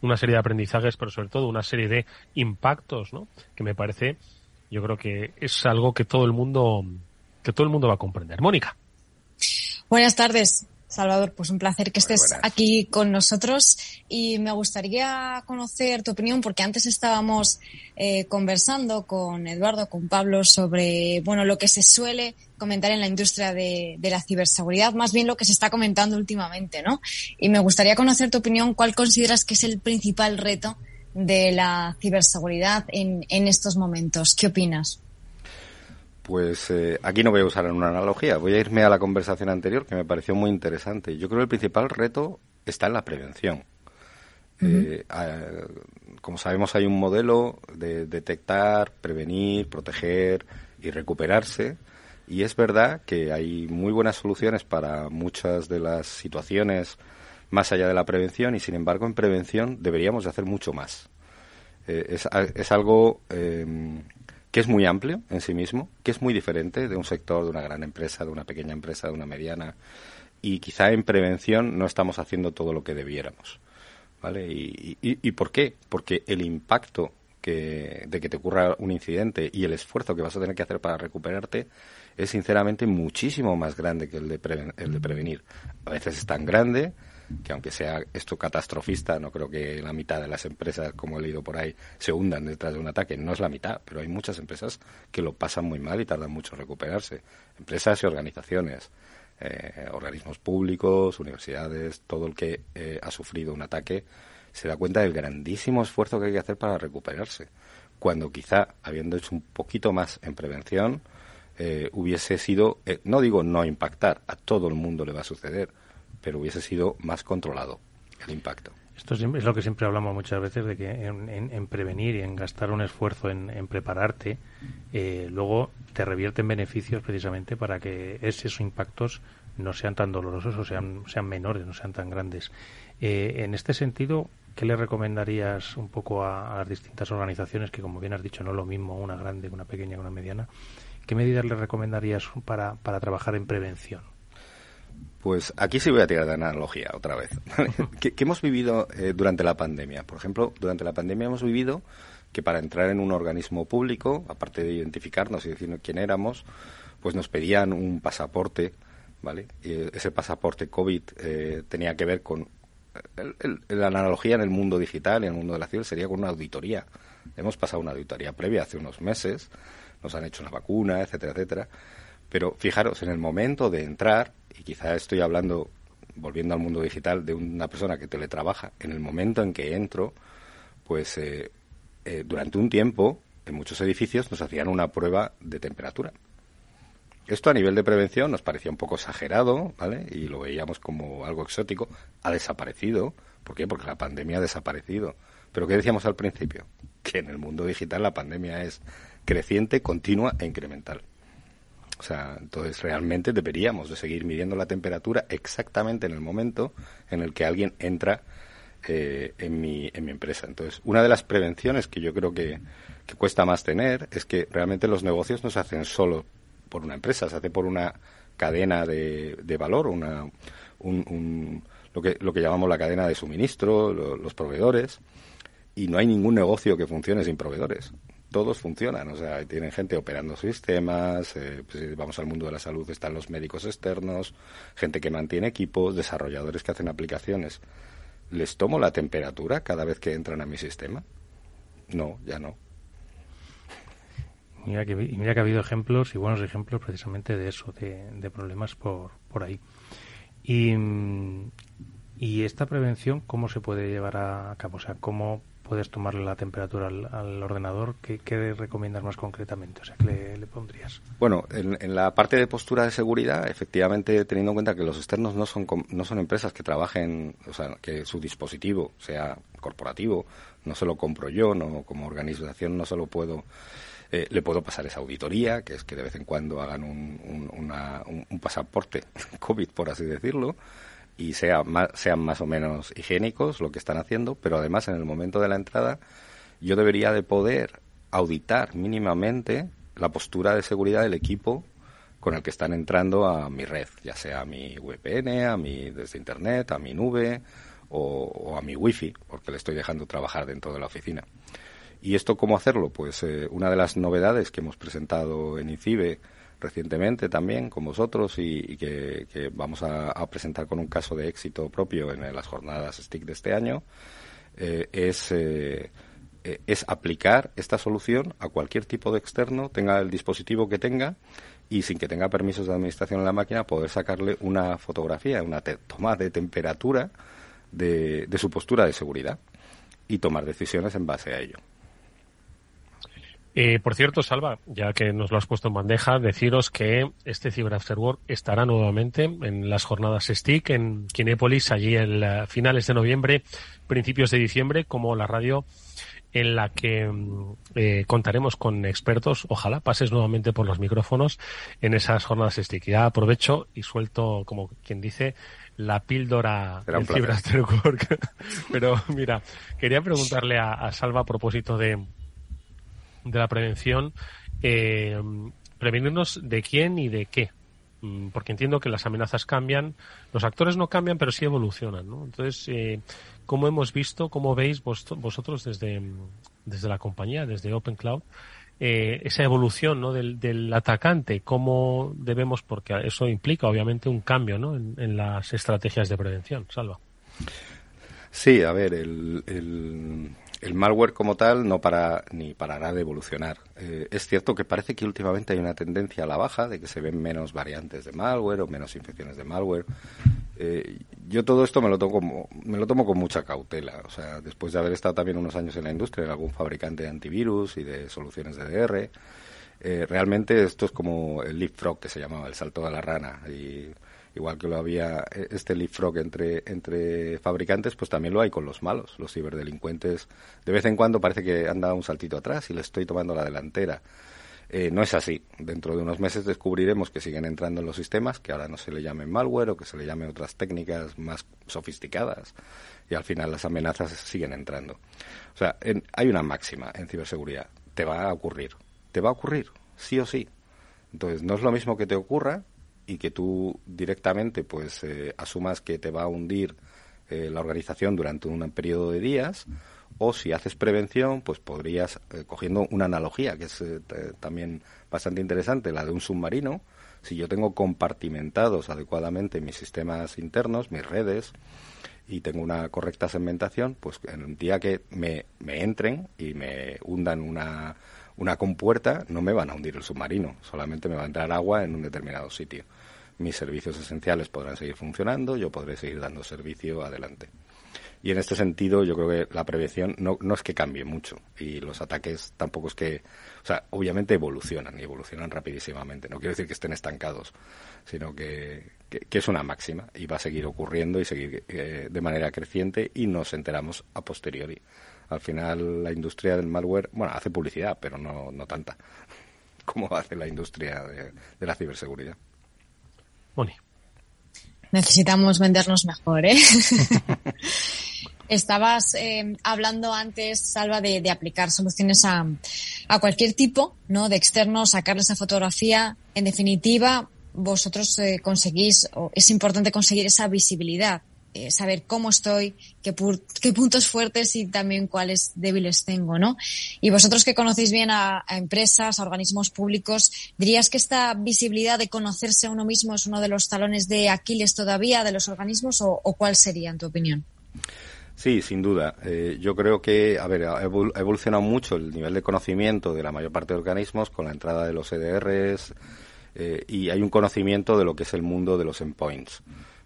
Speaker 1: una serie de aprendizajes, pero sobre todo una serie de impactos, ¿no? Que me parece, yo creo que es algo que todo el mundo, que todo el mundo va a comprender. Mónica.
Speaker 2: Buenas tardes. Salvador, pues un placer que estés aquí con nosotros y me gustaría conocer tu opinión porque antes estábamos eh, conversando con Eduardo, con Pablo sobre bueno lo que se suele comentar en la industria de, la ciberseguridad, más bien lo que se está comentando últimamente, ¿no? Y me gustaría conocer tu opinión, ¿cuál consideras que es el principal reto de la ciberseguridad en, en estos momentos? ¿Qué opinas?
Speaker 6: Pues eh, aquí no voy a usar una analogía, voy a irme a la conversación anterior que me pareció muy interesante. Yo creo que el principal reto está en la prevención. Eh, como sabemos hay un modelo de detectar, prevenir, proteger y recuperarse y es verdad que hay muy buenas soluciones para muchas de las situaciones más allá de la prevención y sin embargo en prevención deberíamos de hacer mucho más. Eh, es, es, algo em, que es muy amplio en sí mismo, que es muy diferente de un sector, de una gran empresa, de una pequeña empresa, de una mediana, y quizá en prevención no estamos haciendo todo lo que debiéramos. ¿Vale? ¿Y, por qué? Porque el impacto que, de que te ocurra un incidente y el esfuerzo que vas a tener que hacer para recuperarte es sinceramente muchísimo más grande que el de, el de prevenir. A veces es tan grande que aunque sea esto catastrofista, no creo que la mitad de las empresas, como he leído por ahí, se hundan detrás de un ataque. No es la mitad, pero hay muchas empresas que lo pasan muy mal y tardan mucho en recuperarse. Empresas y organizaciones, eh, organismos públicos, universidades, todo el que eh, ha sufrido un ataque se da cuenta del grandísimo esfuerzo que hay que hacer para recuperarse. Cuando quizá, habiendo hecho un poquito más en prevención, eh, hubiese sido, no digo no impactar, a todo el mundo le va a suceder, pero hubiese sido más controlado el impacto.
Speaker 3: Esto es lo que siempre hablamos muchas veces de que en, prevenir y en gastar un esfuerzo en, prepararte, eh, luego te revierten beneficios precisamente para que esos impactos no sean tan dolorosos o sean, sean menores, no sean tan grandes. Eh, en este sentido, ¿qué le recomendarías un poco a, las distintas organizaciones que, como bien has dicho, no es lo mismo una grande una pequeña que una mediana? ¿Qué medidas le recomendarías para, para trabajar en prevención?
Speaker 6: Pues aquí sí voy a tirar de analogía otra vez. ¿Qué, hemos vivido eh, durante la pandemia? Por ejemplo, durante la pandemia hemos vivido que para entrar en un organismo público, aparte de identificarnos y decir quién éramos, pues nos pedían un pasaporte, ¿vale? Y ese pasaporte COVID eh, tenía que ver con la analogía en el mundo digital y en el mundo de la ciudad sería con una auditoría. Hemos pasado una auditoría previa hace unos meses, nos han hecho una vacuna, etcétera, etcétera. Pero fijaros, en el momento de entrar, y quizá estoy hablando, volviendo al mundo digital, de una persona que teletrabaja, en el momento en que entro, pues eh, eh, durante un tiempo, en muchos edificios nos hacían una prueba de temperatura. Esto a nivel de prevención nos parecía un poco exagerado, ¿vale? Y lo veíamos como algo exótico. Ha desaparecido. ¿Por qué? Porque la pandemia ha desaparecido. Pero ¿qué decíamos al principio? Que en el mundo digital la pandemia es creciente, continua e incremental. Sea, entonces realmente deberíamos de seguir midiendo la temperatura exactamente en el momento en el que alguien entra eh, en, mi, en mi empresa. Entonces, una de las prevenciones que yo creo que, cuesta más tener es que realmente los negocios no se hacen solo por una empresa, se hace por una cadena de, de valor, una, un, lo, que, lo que llamamos la cadena de suministro, los proveedores, y no hay ningún negocio que funcione sin proveedores todos funcionan, o sea, tienen gente operando sistemas, eh, pues, vamos al mundo de la salud, están los médicos externos, gente que mantiene equipos, desarrolladores que hacen aplicaciones. ¿Les tomo la temperatura cada vez que entran a mi sistema? No, ya no.
Speaker 3: Mira que, mira que ha habido ejemplos y buenos ejemplos precisamente de eso, de, problemas por, por ahí. Y, y esta prevención, ¿cómo se puede llevar a cabo? O sea, ¿cómo puedes tomarle la temperatura al, ordenador? ¿Qué, ¿Qué, recomiendas más concretamente? O sea, ¿qué le, pondrías?
Speaker 6: Bueno, en, la parte de postura de seguridad, efectivamente, teniendo en cuenta que los externos no son, no son empresas que trabajen, o sea, que su dispositivo sea corporativo, no se lo compro yo, no como organización no solo puedo eh, le puedo pasar esa auditoría, que es que de vez en cuando hagan un, un pasaporte [laughs] COVID, por así decirlo, y sea sean más o menos higiénicos lo que están haciendo, pero además en el momento de la entrada yo debería de poder auditar mínimamente la postura de seguridad del equipo con el que están entrando a mi red, ya sea a mi VPN, a mi desde internet, a mi nube o, a mi wifi, porque le estoy dejando trabajar dentro de la oficina. ¿Y esto cómo hacerlo? Pues eh, una de las novedades que hemos presentado en ICIBE recientemente también con vosotros y, que, vamos a, presentar con un caso de éxito propio en las jornadas STIC de este año, eh, es, eh, eh, es aplicar esta solución a cualquier tipo de externo, tenga el dispositivo que tenga y sin que tenga permisos de administración en la máquina, poder sacarle una fotografía, una toma de temperatura de su postura de seguridad y tomar decisiones en base a ello.
Speaker 1: Eh, por cierto, Salva, ya que nos lo has puesto en bandeja, deciros que este Cyber After Work estará nuevamente en las jornadas STIC en Kinépolis, allí en finales de noviembre, principios de diciembre, como la radio en la que mm, eh, contaremos con expertos. Ojalá pases nuevamente por los micrófonos en esas jornadas STIC. Ya aprovecho y suelto, como quien dice, la píldora del Cyber After Work. [laughs] Pero mira, quería preguntarle a Salva a propósito de de la prevención, eh, prevenirnos de quién y de qué. Mm, porque entiendo que las amenazas cambian, los actores no cambian, pero sí evolucionan. ¿no? Entonces, eh, ¿cómo hemos visto, cómo veis vosotros desde, desde la compañía, desde Open Cloud, eh, esa evolución ¿no? del, del, atacante? ¿Cómo debemos, porque eso implica obviamente un cambio ¿no? en, las estrategias de prevención? Salva.
Speaker 6: Sí, a ver, el, el malware como tal no para ni parará de evolucionar. Eh, es cierto que parece que últimamente hay una tendencia a la baja, de que se ven menos variantes de malware o menos infecciones de malware. Eh, yo todo esto me lo tomo como, me lo tomo con mucha cautela. O sea, después de haber estado también unos años en la industria, en algún fabricante de antivirus y de soluciones de DR, eh, realmente esto es como el leapfrog que se llamaba, el salto de la rana. Y igual que lo había eh, este leapfrog entre, entre fabricantes, pues también lo hay con los malos, los ciberdelincuentes. De vez en cuando parece que han dado un saltito atrás y le estoy tomando la delantera. Eh, no es así. Dentro de unos meses descubriremos que siguen entrando en los sistemas, que ahora no se le llamen malware o que se le llamen otras técnicas más sofisticadas. Y al final las amenazas siguen entrando. O sea, hay una máxima en ciberseguridad. Te va a ocurrir. Te va a ocurrir, sí o sí. Entonces, no es lo mismo que te ocurra y que tú directamente pues eh, asumas que te va a hundir eh, la organización durante un periodo de días o si haces prevención pues podrías eh, cogiendo una analogía que es también bastante interesante la de un submarino si yo tengo compartimentados adecuadamente mis sistemas internos mis redes y tengo una correcta segmentación pues en un día que me, me entren y me hundan una una compuerta, no me van a hundir el submarino, solamente me va a entrar agua en un determinado sitio. Mis servicios esenciales podrán seguir funcionando, yo podré seguir dando servicio adelante. Y en este sentido, yo creo que la prevención no, es que cambie mucho y los ataques tampoco es que, o sea, obviamente evolucionan y evolucionan rapidísimamente. No quiero decir que estén estancados, sino que, que, es una máxima y va a seguir ocurriendo y seguir eh, de manera creciente y nos enteramos a posteriori al final la industria del malware, bueno, hace publicidad, pero no, no tanta [laughs] como hace la industria de, la ciberseguridad.
Speaker 1: Moni.
Speaker 2: Necesitamos vendernos mejor, ¿eh? [laughs] Estabas eh, hablando antes, Salva, de, aplicar soluciones a, a, cualquier tipo, ¿no? De externo, sacarle esa fotografía. En definitiva, vosotros eh, conseguís, o es importante conseguir esa visibilidad eh, saber cómo estoy, qué, qué, puntos fuertes y también cuáles débiles tengo, ¿no? Y vosotros que conocéis bien a, empresas, a organismos públicos, ¿dirías que esta visibilidad de conocerse a uno mismo es uno de los talones de Aquiles todavía de los organismos o, cuál sería, en tu opinión?
Speaker 6: Sí, sin duda. Eh, yo creo que, a ver, ha evolucionado mucho el nivel de conocimiento de la mayor parte de organismos con la entrada de los EDRs eh, y hay un conocimiento de lo que es el mundo de los endpoints.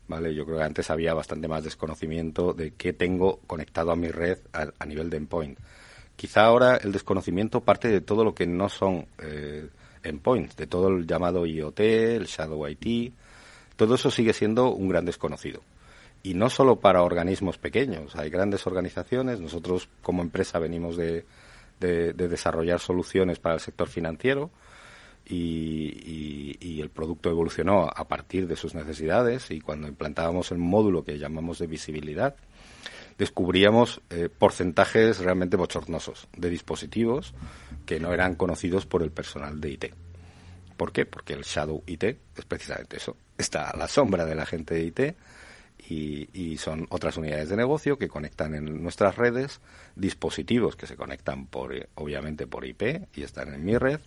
Speaker 6: ¿Vale? Yo creo que antes había bastante más desconocimiento de qué tengo conectado a mi red a, nivel de endpoint. Quizá ahora el desconocimiento parte de todo lo que no son eh, endpoints, de todo el llamado IoT, el Shadow IT. Todo eso sigue siendo un gran desconocido y no solo para organismos pequeños, hay grandes organizaciones, nosotros como empresa venimos de, desarrollar soluciones para el sector financiero y, el producto evolucionó a partir de sus necesidades y cuando implantábamos el módulo que llamamos de visibilidad, descubríamos eh, porcentajes realmente bochornosos de dispositivos que no eran conocidos por el personal de IT. ¿Por qué? Porque el Shadow IT es precisamente eso. Está a la sombra de la gente de IT y, son otras unidades de negocio que conectan en nuestras redes dispositivos que se conectan por obviamente por IP y están en mi red,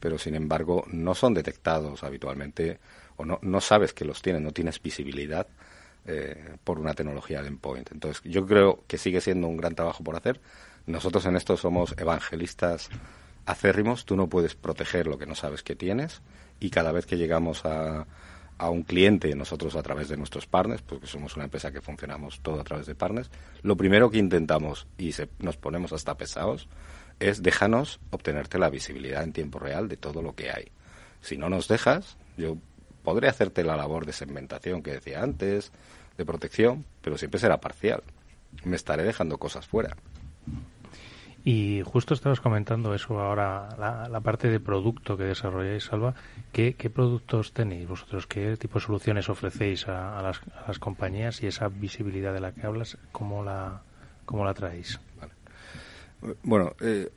Speaker 6: pero sin embargo no son detectados habitualmente o no, no sabes que los tienen, no tienes visibilidad eh, por una tecnología de endpoint. Entonces yo creo que sigue siendo un gran trabajo por hacer. Nosotros en esto somos evangelistas acérrimos, tú no puedes proteger lo que no sabes que tienes y cada vez que llegamos a a un cliente, nosotros a través de nuestros partners, porque somos una empresa que funcionamos todo a través de partners, lo primero que intentamos, y se, nos ponemos hasta pesados, es déjanos obtenerte la visibilidad en tiempo real de todo lo que hay. Si no nos dejas, yo podré hacerte la labor de segmentación que decía antes, de protección, pero siempre será parcial. Me estaré dejando cosas fuera.
Speaker 3: Y justo estabas comentando eso ahora, la, parte de producto que desarrolláis, Salva. ¿Qué, productos tenéis vosotros? ¿Qué tipo de soluciones ofrecéis a, las, compañías y esa visibilidad de la que hablas, cómo la, cómo la traéis?
Speaker 6: Bueno, eh,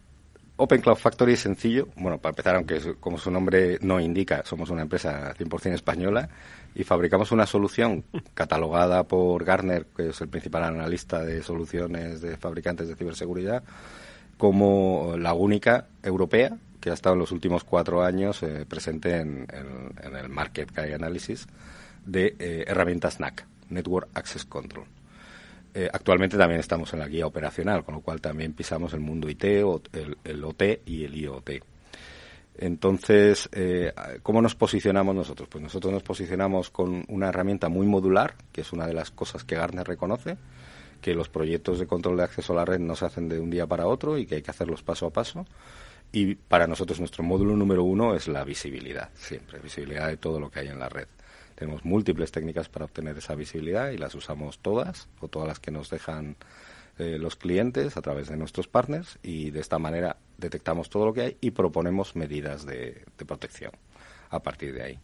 Speaker 6: Open Cloud Factory es sencillo. Bueno, para empezar, aunque como su nombre no indica, somos una empresa 100% española y fabricamos una solución catalogada por Gartner, que es el principal analista de soluciones de fabricantes de ciberseguridad, como la única europea que ha estado en los últimos cuatro años eh, presente en, el Market Guy Analysis de eh, herramientas NAC, Network Access Control. Eh, actualmente también estamos en la guía operacional, con lo cual también pisamos el mundo IT, el, el OT y el IoT. Entonces, ¿cómo nos posicionamos nosotros? Pues nosotros nos posicionamos con una herramienta muy modular, que es una de las cosas que Gartner reconoce, que los proyectos de control de acceso a la red no se hacen de un día para otro y que hay que hacerlos paso a paso. Y para nosotros nuestro módulo número uno es la visibilidad, siempre, visibilidad de todo lo que hay en la red. Tenemos múltiples técnicas para obtener esa visibilidad y las usamos todas o todas las que nos dejan eh, los clientes a través de nuestros partners y de esta manera detectamos todo lo que hay y proponemos medidas de protección a partir de ahí.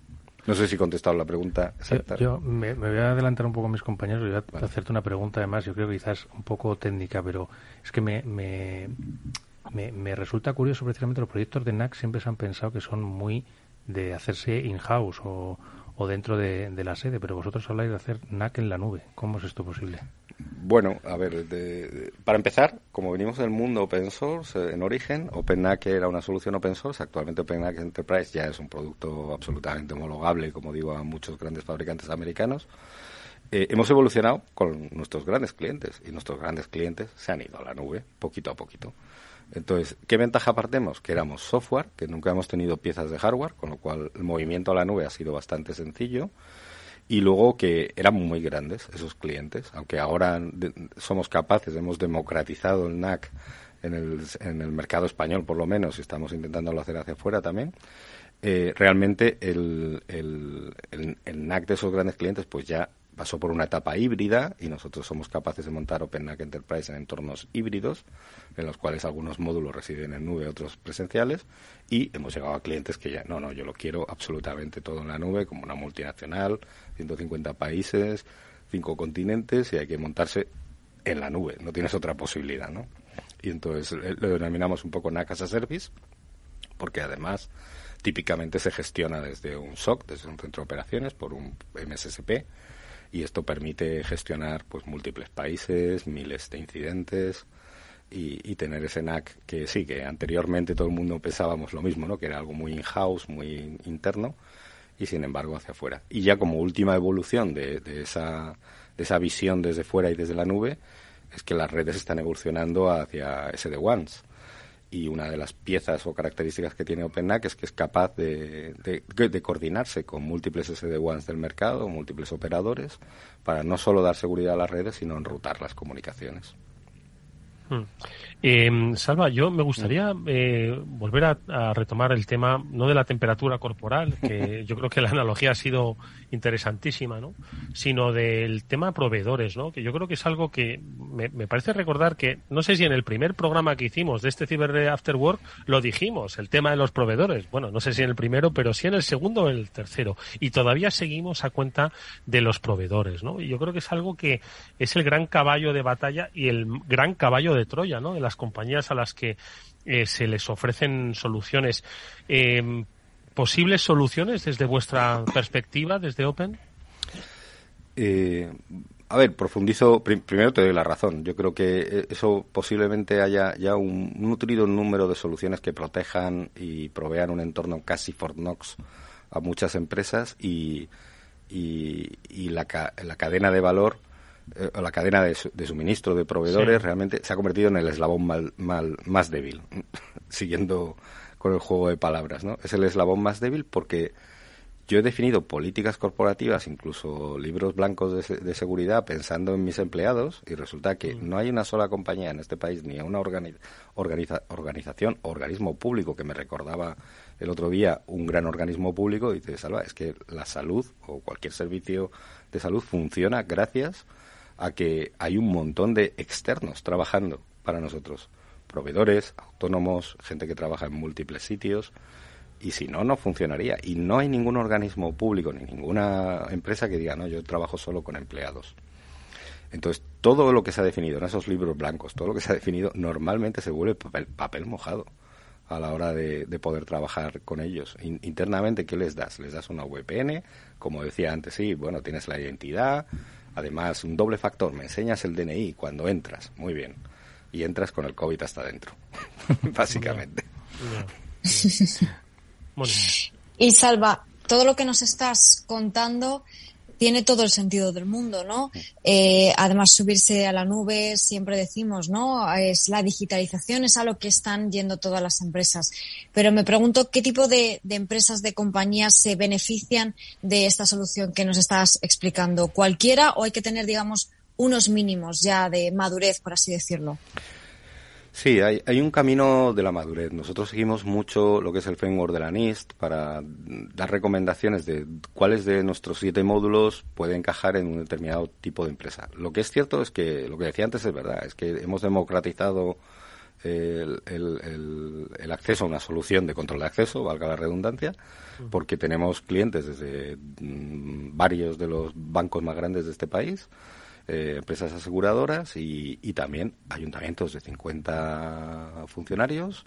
Speaker 6: No sé si he contestado la pregunta
Speaker 3: exacta. Yo, me, voy a adelantar un poco a mis compañeros y voy a hacerte una pregunta además, yo creo que quizás un poco técnica, pero es que me, me, me, resulta curioso precisamente los proyectos de NAC siempre se han pensado que son muy de hacerse in-house o, o dentro de, de, la sede, pero vosotros habláis de hacer NAC en la nube. ¿Cómo es esto posible?
Speaker 6: Bueno, a ver, para empezar, como venimos del mundo open source, eh, en origen, OpenNAC era una solución open source, actualmente OpenNAC Enterprise ya es un producto absolutamente homologable, como digo, a muchos grandes fabricantes americanos. Eh, hemos evolucionado con nuestros grandes clientes y nuestros grandes clientes se han ido a la nube poquito a poquito. Entonces, ¿qué ventaja partemos? Que éramos software, que nunca hemos tenido piezas de hardware, con lo cual el movimiento a la nube ha sido bastante sencillo y luego que eran muy grandes esos clientes, aunque ahora somos capaces, hemos democratizado el NAC en el, en el mercado español por lo menos y estamos intentándolo hacer hacia afuera también, eh, realmente el, el, el, NAC de esos grandes clientes pues ya pasó por una etapa híbrida y nosotros somos capaces de montar OpenNAC Enterprise en entornos híbridos, en los cuales algunos módulos residen en nube, otros presenciales, y hemos llegado a clientes que ya, no, no, yo lo quiero absolutamente todo en la nube, como una multinacional, 150 países, cinco continentes, y hay que montarse en la nube, no tienes otra posibilidad, ¿no? Y entonces eh, lo denominamos un poco NAC as a Service, porque además típicamente se gestiona desde un SOC, desde un centro de operaciones, por un MSSP, y esto permite gestionar pues múltiples países, miles de incidentes y, tener ese NAC que sí, que anteriormente todo el mundo pensábamos lo mismo, ¿no? que era algo muy in-house, muy interno y sin embargo hacia afuera. Y ya como última evolución de, esa, de esa visión desde fuera y desde la nube, es que las redes están evolucionando hacia SD-WANs y una de las piezas o características que tiene OpenNAC es que es capaz de, coordinarse con múltiples SD-WANs del mercado, múltiples operadores, para no solo dar seguridad a las redes, sino enrutar las comunicaciones.
Speaker 1: Hmm. Eh, Salva, yo me gustaría eh, volver a, retomar el tema, no de la temperatura corporal, [laughs] que yo creo que la analogía ha sido interesantísima, ¿no? Sino del tema proveedores, ¿no? Que yo creo que es algo que me, parece recordar que, no sé si en el primer programa que hicimos de este Cyber After Work lo dijimos, el tema de los proveedores. Bueno, no sé si en el primero, pero sí en el segundo o en el tercero. Y todavía seguimos a cuenta de los proveedores, ¿no? Y yo creo que es algo que es el gran caballo de batalla y el gran caballo de Troya, ¿no? De compañías a las que eh, se les ofrecen soluciones. Eh, ¿Posibles soluciones desde vuestra perspectiva, desde Open?
Speaker 6: Eh, a ver, profundizo. primero te doy la razón. Yo creo que eso posiblemente haya ya un nutrido número de soluciones que protejan y provean un entorno casi Fort Knox a muchas empresas y, y, la, la cadena de valor eh, la cadena de, suministro de proveedores realmente se ha convertido en el eslabón mal, mal, más débil, [laughs] siguiendo con el juego de palabras, ¿no? Es el eslabón más débil porque yo he definido políticas corporativas, incluso libros blancos de, seguridad, pensando en mis empleados, y resulta que mm. no hay una sola compañía en este país, ni una organización organismo público que me recordaba el otro día un gran organismo público, y dice, Salva, es que la salud o cualquier servicio de salud funciona gracias a que hay un montón de externos trabajando para nosotros, proveedores, autónomos, gente que trabaja en múltiples sitios, y si no, no funcionaría. Y no hay ningún organismo público ni ninguna empresa que diga, no, yo trabajo solo con empleados. Entonces, todo lo que se ha definido en esos libros blancos, todo lo que se ha definido, normalmente se vuelve papel, mojado a la hora de, poder trabajar con ellos. internamente, ¿qué les das? Les das una VPN, como decía antes, sí, bueno, tienes la identidad, Además, un doble factor, me enseñas el DNI cuando entras, muy bien, y entras con el COVID hasta adentro, [laughs] básicamente. [laughs]
Speaker 2: Y Salva, todo lo que nos estás contando tiene todo el sentido del mundo, ¿no? Eh, además, subirse a la nube, siempre decimos, ¿no? Es la digitalización, es a lo que están yendo todas las empresas. Pero me pregunto qué tipo de, de empresas, de compañías se benefician de esta solución que nos estás explicando. ¿Cualquiera o hay que tener, digamos, unos mínimos ya de madurez, por así decirlo?
Speaker 6: Sí, hay, hay, un camino de la madurez. Nosotros seguimos mucho lo que es el framework de la NIST para dar recomendaciones de cuáles de nuestros siete módulos pueden encajar en un determinado tipo de empresa. Lo que es cierto es que lo que decía antes es verdad, es que hemos democratizado el, el, el, acceso a una solución de control de acceso, valga la redundancia, porque tenemos clientes desde mm, varios de los bancos más grandes de este país eh, empresas aseguradoras y, también ayuntamientos de 50 funcionarios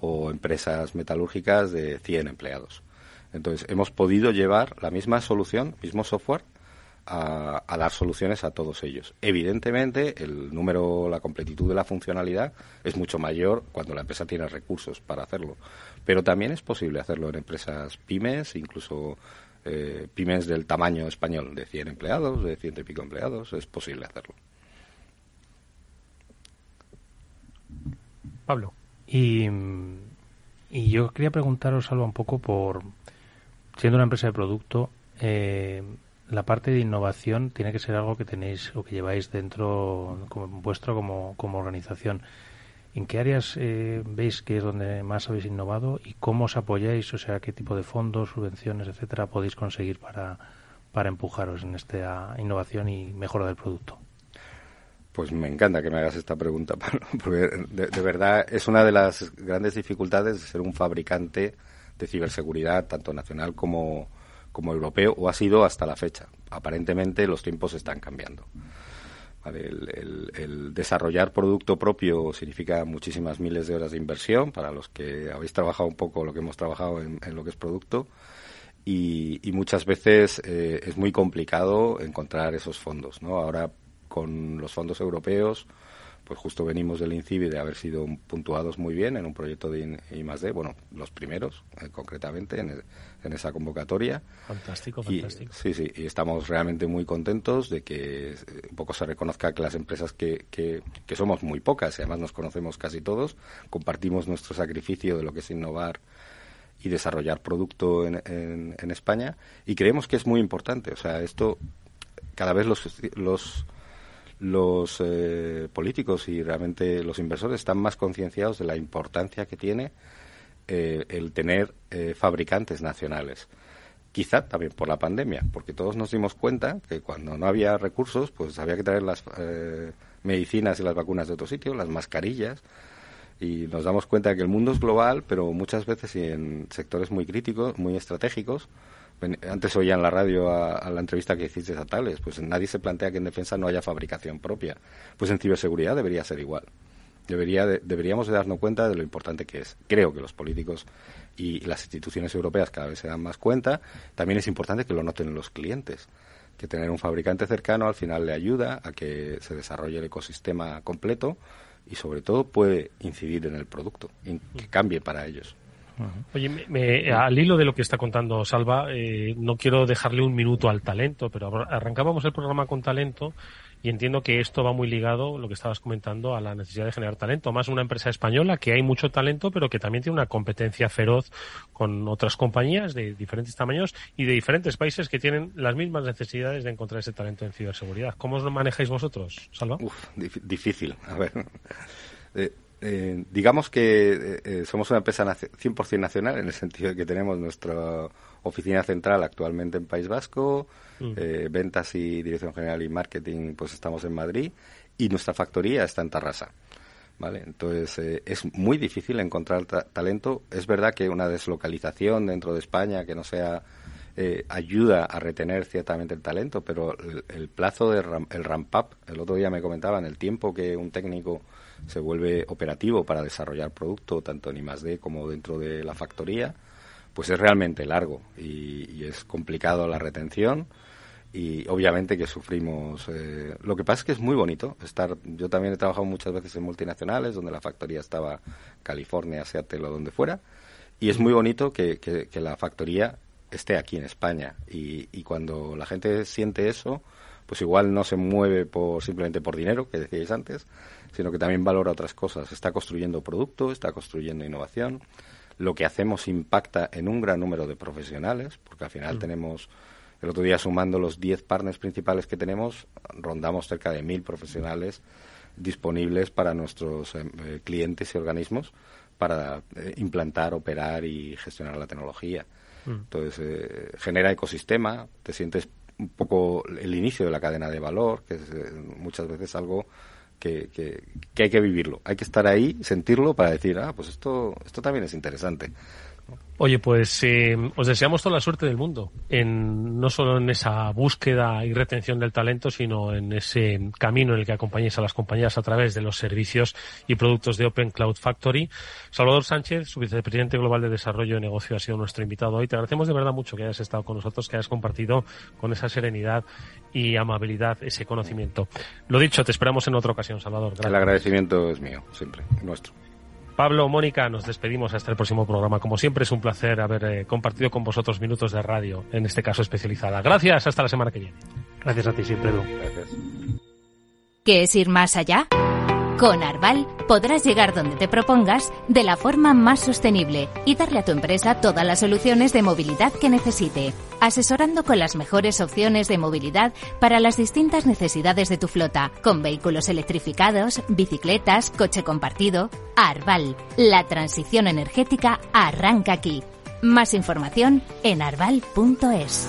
Speaker 6: o empresas metalúrgicas de 100 empleados. Entonces, hemos podido llevar la misma solución, mismo software, a, dar soluciones a todos ellos. Evidentemente, el número, la completitud de la funcionalidad es mucho mayor cuando la empresa tiene recursos para hacerlo. Pero también es posible hacerlo en empresas pymes, incluso eh, pymes del tamaño español, de 100 empleados, de ciento y pico empleados, es posible hacerlo.
Speaker 3: Pablo. Y, y yo quería preguntaros algo un poco por, siendo una empresa de producto, eh, la parte de innovación tiene que ser algo que tenéis o que lleváis dentro como vuestro como, como organización. ¿En qué áreas eh, veis que es donde más habéis innovado y cómo os apoyáis? O sea, qué tipo de fondos, subvenciones, etcétera, podéis conseguir para, para empujaros en esta innovación y mejora del producto.
Speaker 6: Pues me encanta que me hagas esta pregunta, [laughs] porque de, verdad es una de las grandes dificultades de ser un fabricante de ciberseguridad, tanto nacional como, como europeo, o ha sido hasta la fecha. Aparentemente los tiempos están cambiando. El, desarrollar producto propio significa muchísimas miles de horas de inversión para los que habéis trabajado un poco lo que hemos trabajado en, lo que es producto y, muchas veces eh, es muy complicado encontrar esos fondos. ¿no? Ahora con los fondos europeos pues justo venimos del INCIBI de haber sido puntuados muy bien en un proyecto de I+D, bueno, los primeros eh, concretamente en, en, esa convocatoria.
Speaker 1: Fantástico, fantástico.
Speaker 6: sí, sí, y estamos realmente muy contentos de que eh, un poco se reconozca que las empresas que, que, que somos muy pocas, y además nos conocemos casi todos, compartimos nuestro sacrificio de lo que es innovar y desarrollar producto en, en, en España y creemos que es muy importante. O sea, esto cada vez los, los los eh, políticos y realmente los inversores están más concienciados de la importancia que tiene eh, el tener eh, fabricantes nacionales. Quizá también por la pandemia, porque todos nos dimos cuenta que cuando no había recursos, pues había que traer las medicinas y las vacunas de otro sitio, las mascarillas, y nos damos cuenta que el mundo es global, pero muchas veces en sectores muy críticos, muy estratégicos, antes oía en la radio a, la entrevista que hiciste a Tales, pues nadie se plantea que en defensa no haya fabricación propia. Pues en ciberseguridad debería ser igual. Debería deberíamos de darnos cuenta de lo importante que es. Creo que los políticos y las instituciones europeas cada vez se dan más cuenta. También es importante que lo noten los clientes, que tener un fabricante cercano al final le ayuda a que se desarrolle el ecosistema completo y sobre todo puede incidir en el producto, que cambie para ellos.
Speaker 1: Oye, me, al hilo de lo que está contando Salva, eh, no quiero dejarle un minuto al talento, pero arrancábamos el programa con talento y entiendo que esto va muy ligado, lo que estabas comentando, a la necesidad de generar talento. Más una empresa española que hay mucho talento, pero que también tiene una competencia feroz con otras compañías de diferentes tamaños y de diferentes países que tienen las mismas necesidades de encontrar ese talento en ciberseguridad. ¿Cómo os lo manejáis vosotros, Salva?
Speaker 6: Uf, difícil. A ver. [laughs] Eh, eh, digamos que eh, eh, somos una empresa 100% nacional en el sentido de que tenemos nuestra oficina central actualmente en País Vasco, mm. ventas y dirección general y marketing pues estamos en Madrid y nuestra factoría está en Tarrasa. ¿Vale? Entonces es muy difícil encontrar talento. Es verdad que una deslocalización dentro de España que no sea ayuda a retener ciertamente el talento, pero el, plazo de el ramp up, el otro día me comentaban el tiempo que un técnico se vuelve operativo para desarrollar producto tanto en I+D como dentro de la factoría, pues es realmente largo y, es complicado la retención y obviamente que sufrimos. Eh, lo que pasa es que es muy bonito estar. Yo también he trabajado muchas veces en multinacionales donde la factoría estaba California, Seattle o donde fuera y es muy bonito que, que, la factoría esté aquí en España y cuando la gente siente eso pues igual no se mueve por simplemente por dinero que decíais antes sino que también valora otras cosas. Está construyendo producto, está construyendo innovación. Lo que hacemos impacta en un gran número de profesionales, porque al final mm. tenemos, el otro día sumando los 10 partners principales que tenemos, rondamos cerca de mil profesionales disponibles para nuestros em, eh, clientes y organismos para eh, implantar, operar y gestionar la tecnología. Mm. Entonces, eh, genera ecosistema, te sientes un poco el inicio de la cadena de valor, que es muchas veces algo que, que, hay que vivirlo. Hay que estar ahí, sentirlo para decir, ah, pues esto, esto también es interesante.
Speaker 1: Oye, pues eh, os deseamos toda la suerte del mundo, en, no solo en esa búsqueda y retención del talento, sino en ese camino en el que acompañéis a las compañías a través de los servicios y productos de Open Cloud Factory. Salvador Sánchez, su vicepresidente global de Desarrollo de Negocio, ha sido nuestro invitado hoy. Te agradecemos de verdad mucho que hayas estado con nosotros, que hayas compartido con esa serenidad y amabilidad ese conocimiento. Lo dicho, te esperamos en otra ocasión, Salvador.
Speaker 6: El agradecimiento es mío, siempre, nuestro.
Speaker 1: Pablo, Mónica, nos despedimos hasta el próximo programa. Como siempre, es un placer haber eh, compartido con vosotros minutos de radio, en este caso especializada. Gracias, hasta la semana que viene.
Speaker 3: Gracias a ti siempre, Edu.
Speaker 6: Gracias.
Speaker 7: ¿Qué es ir más allá? Con Arval podrás llegar donde te propongas de la forma más sostenible y darle a tu empresa todas las soluciones de movilidad que necesite, asesorando con las mejores opciones de movilidad para las distintas necesidades de tu flota, con vehículos electrificados, bicicletas, coche compartido. Arval, la transición energética arranca aquí. Más información en arval.es.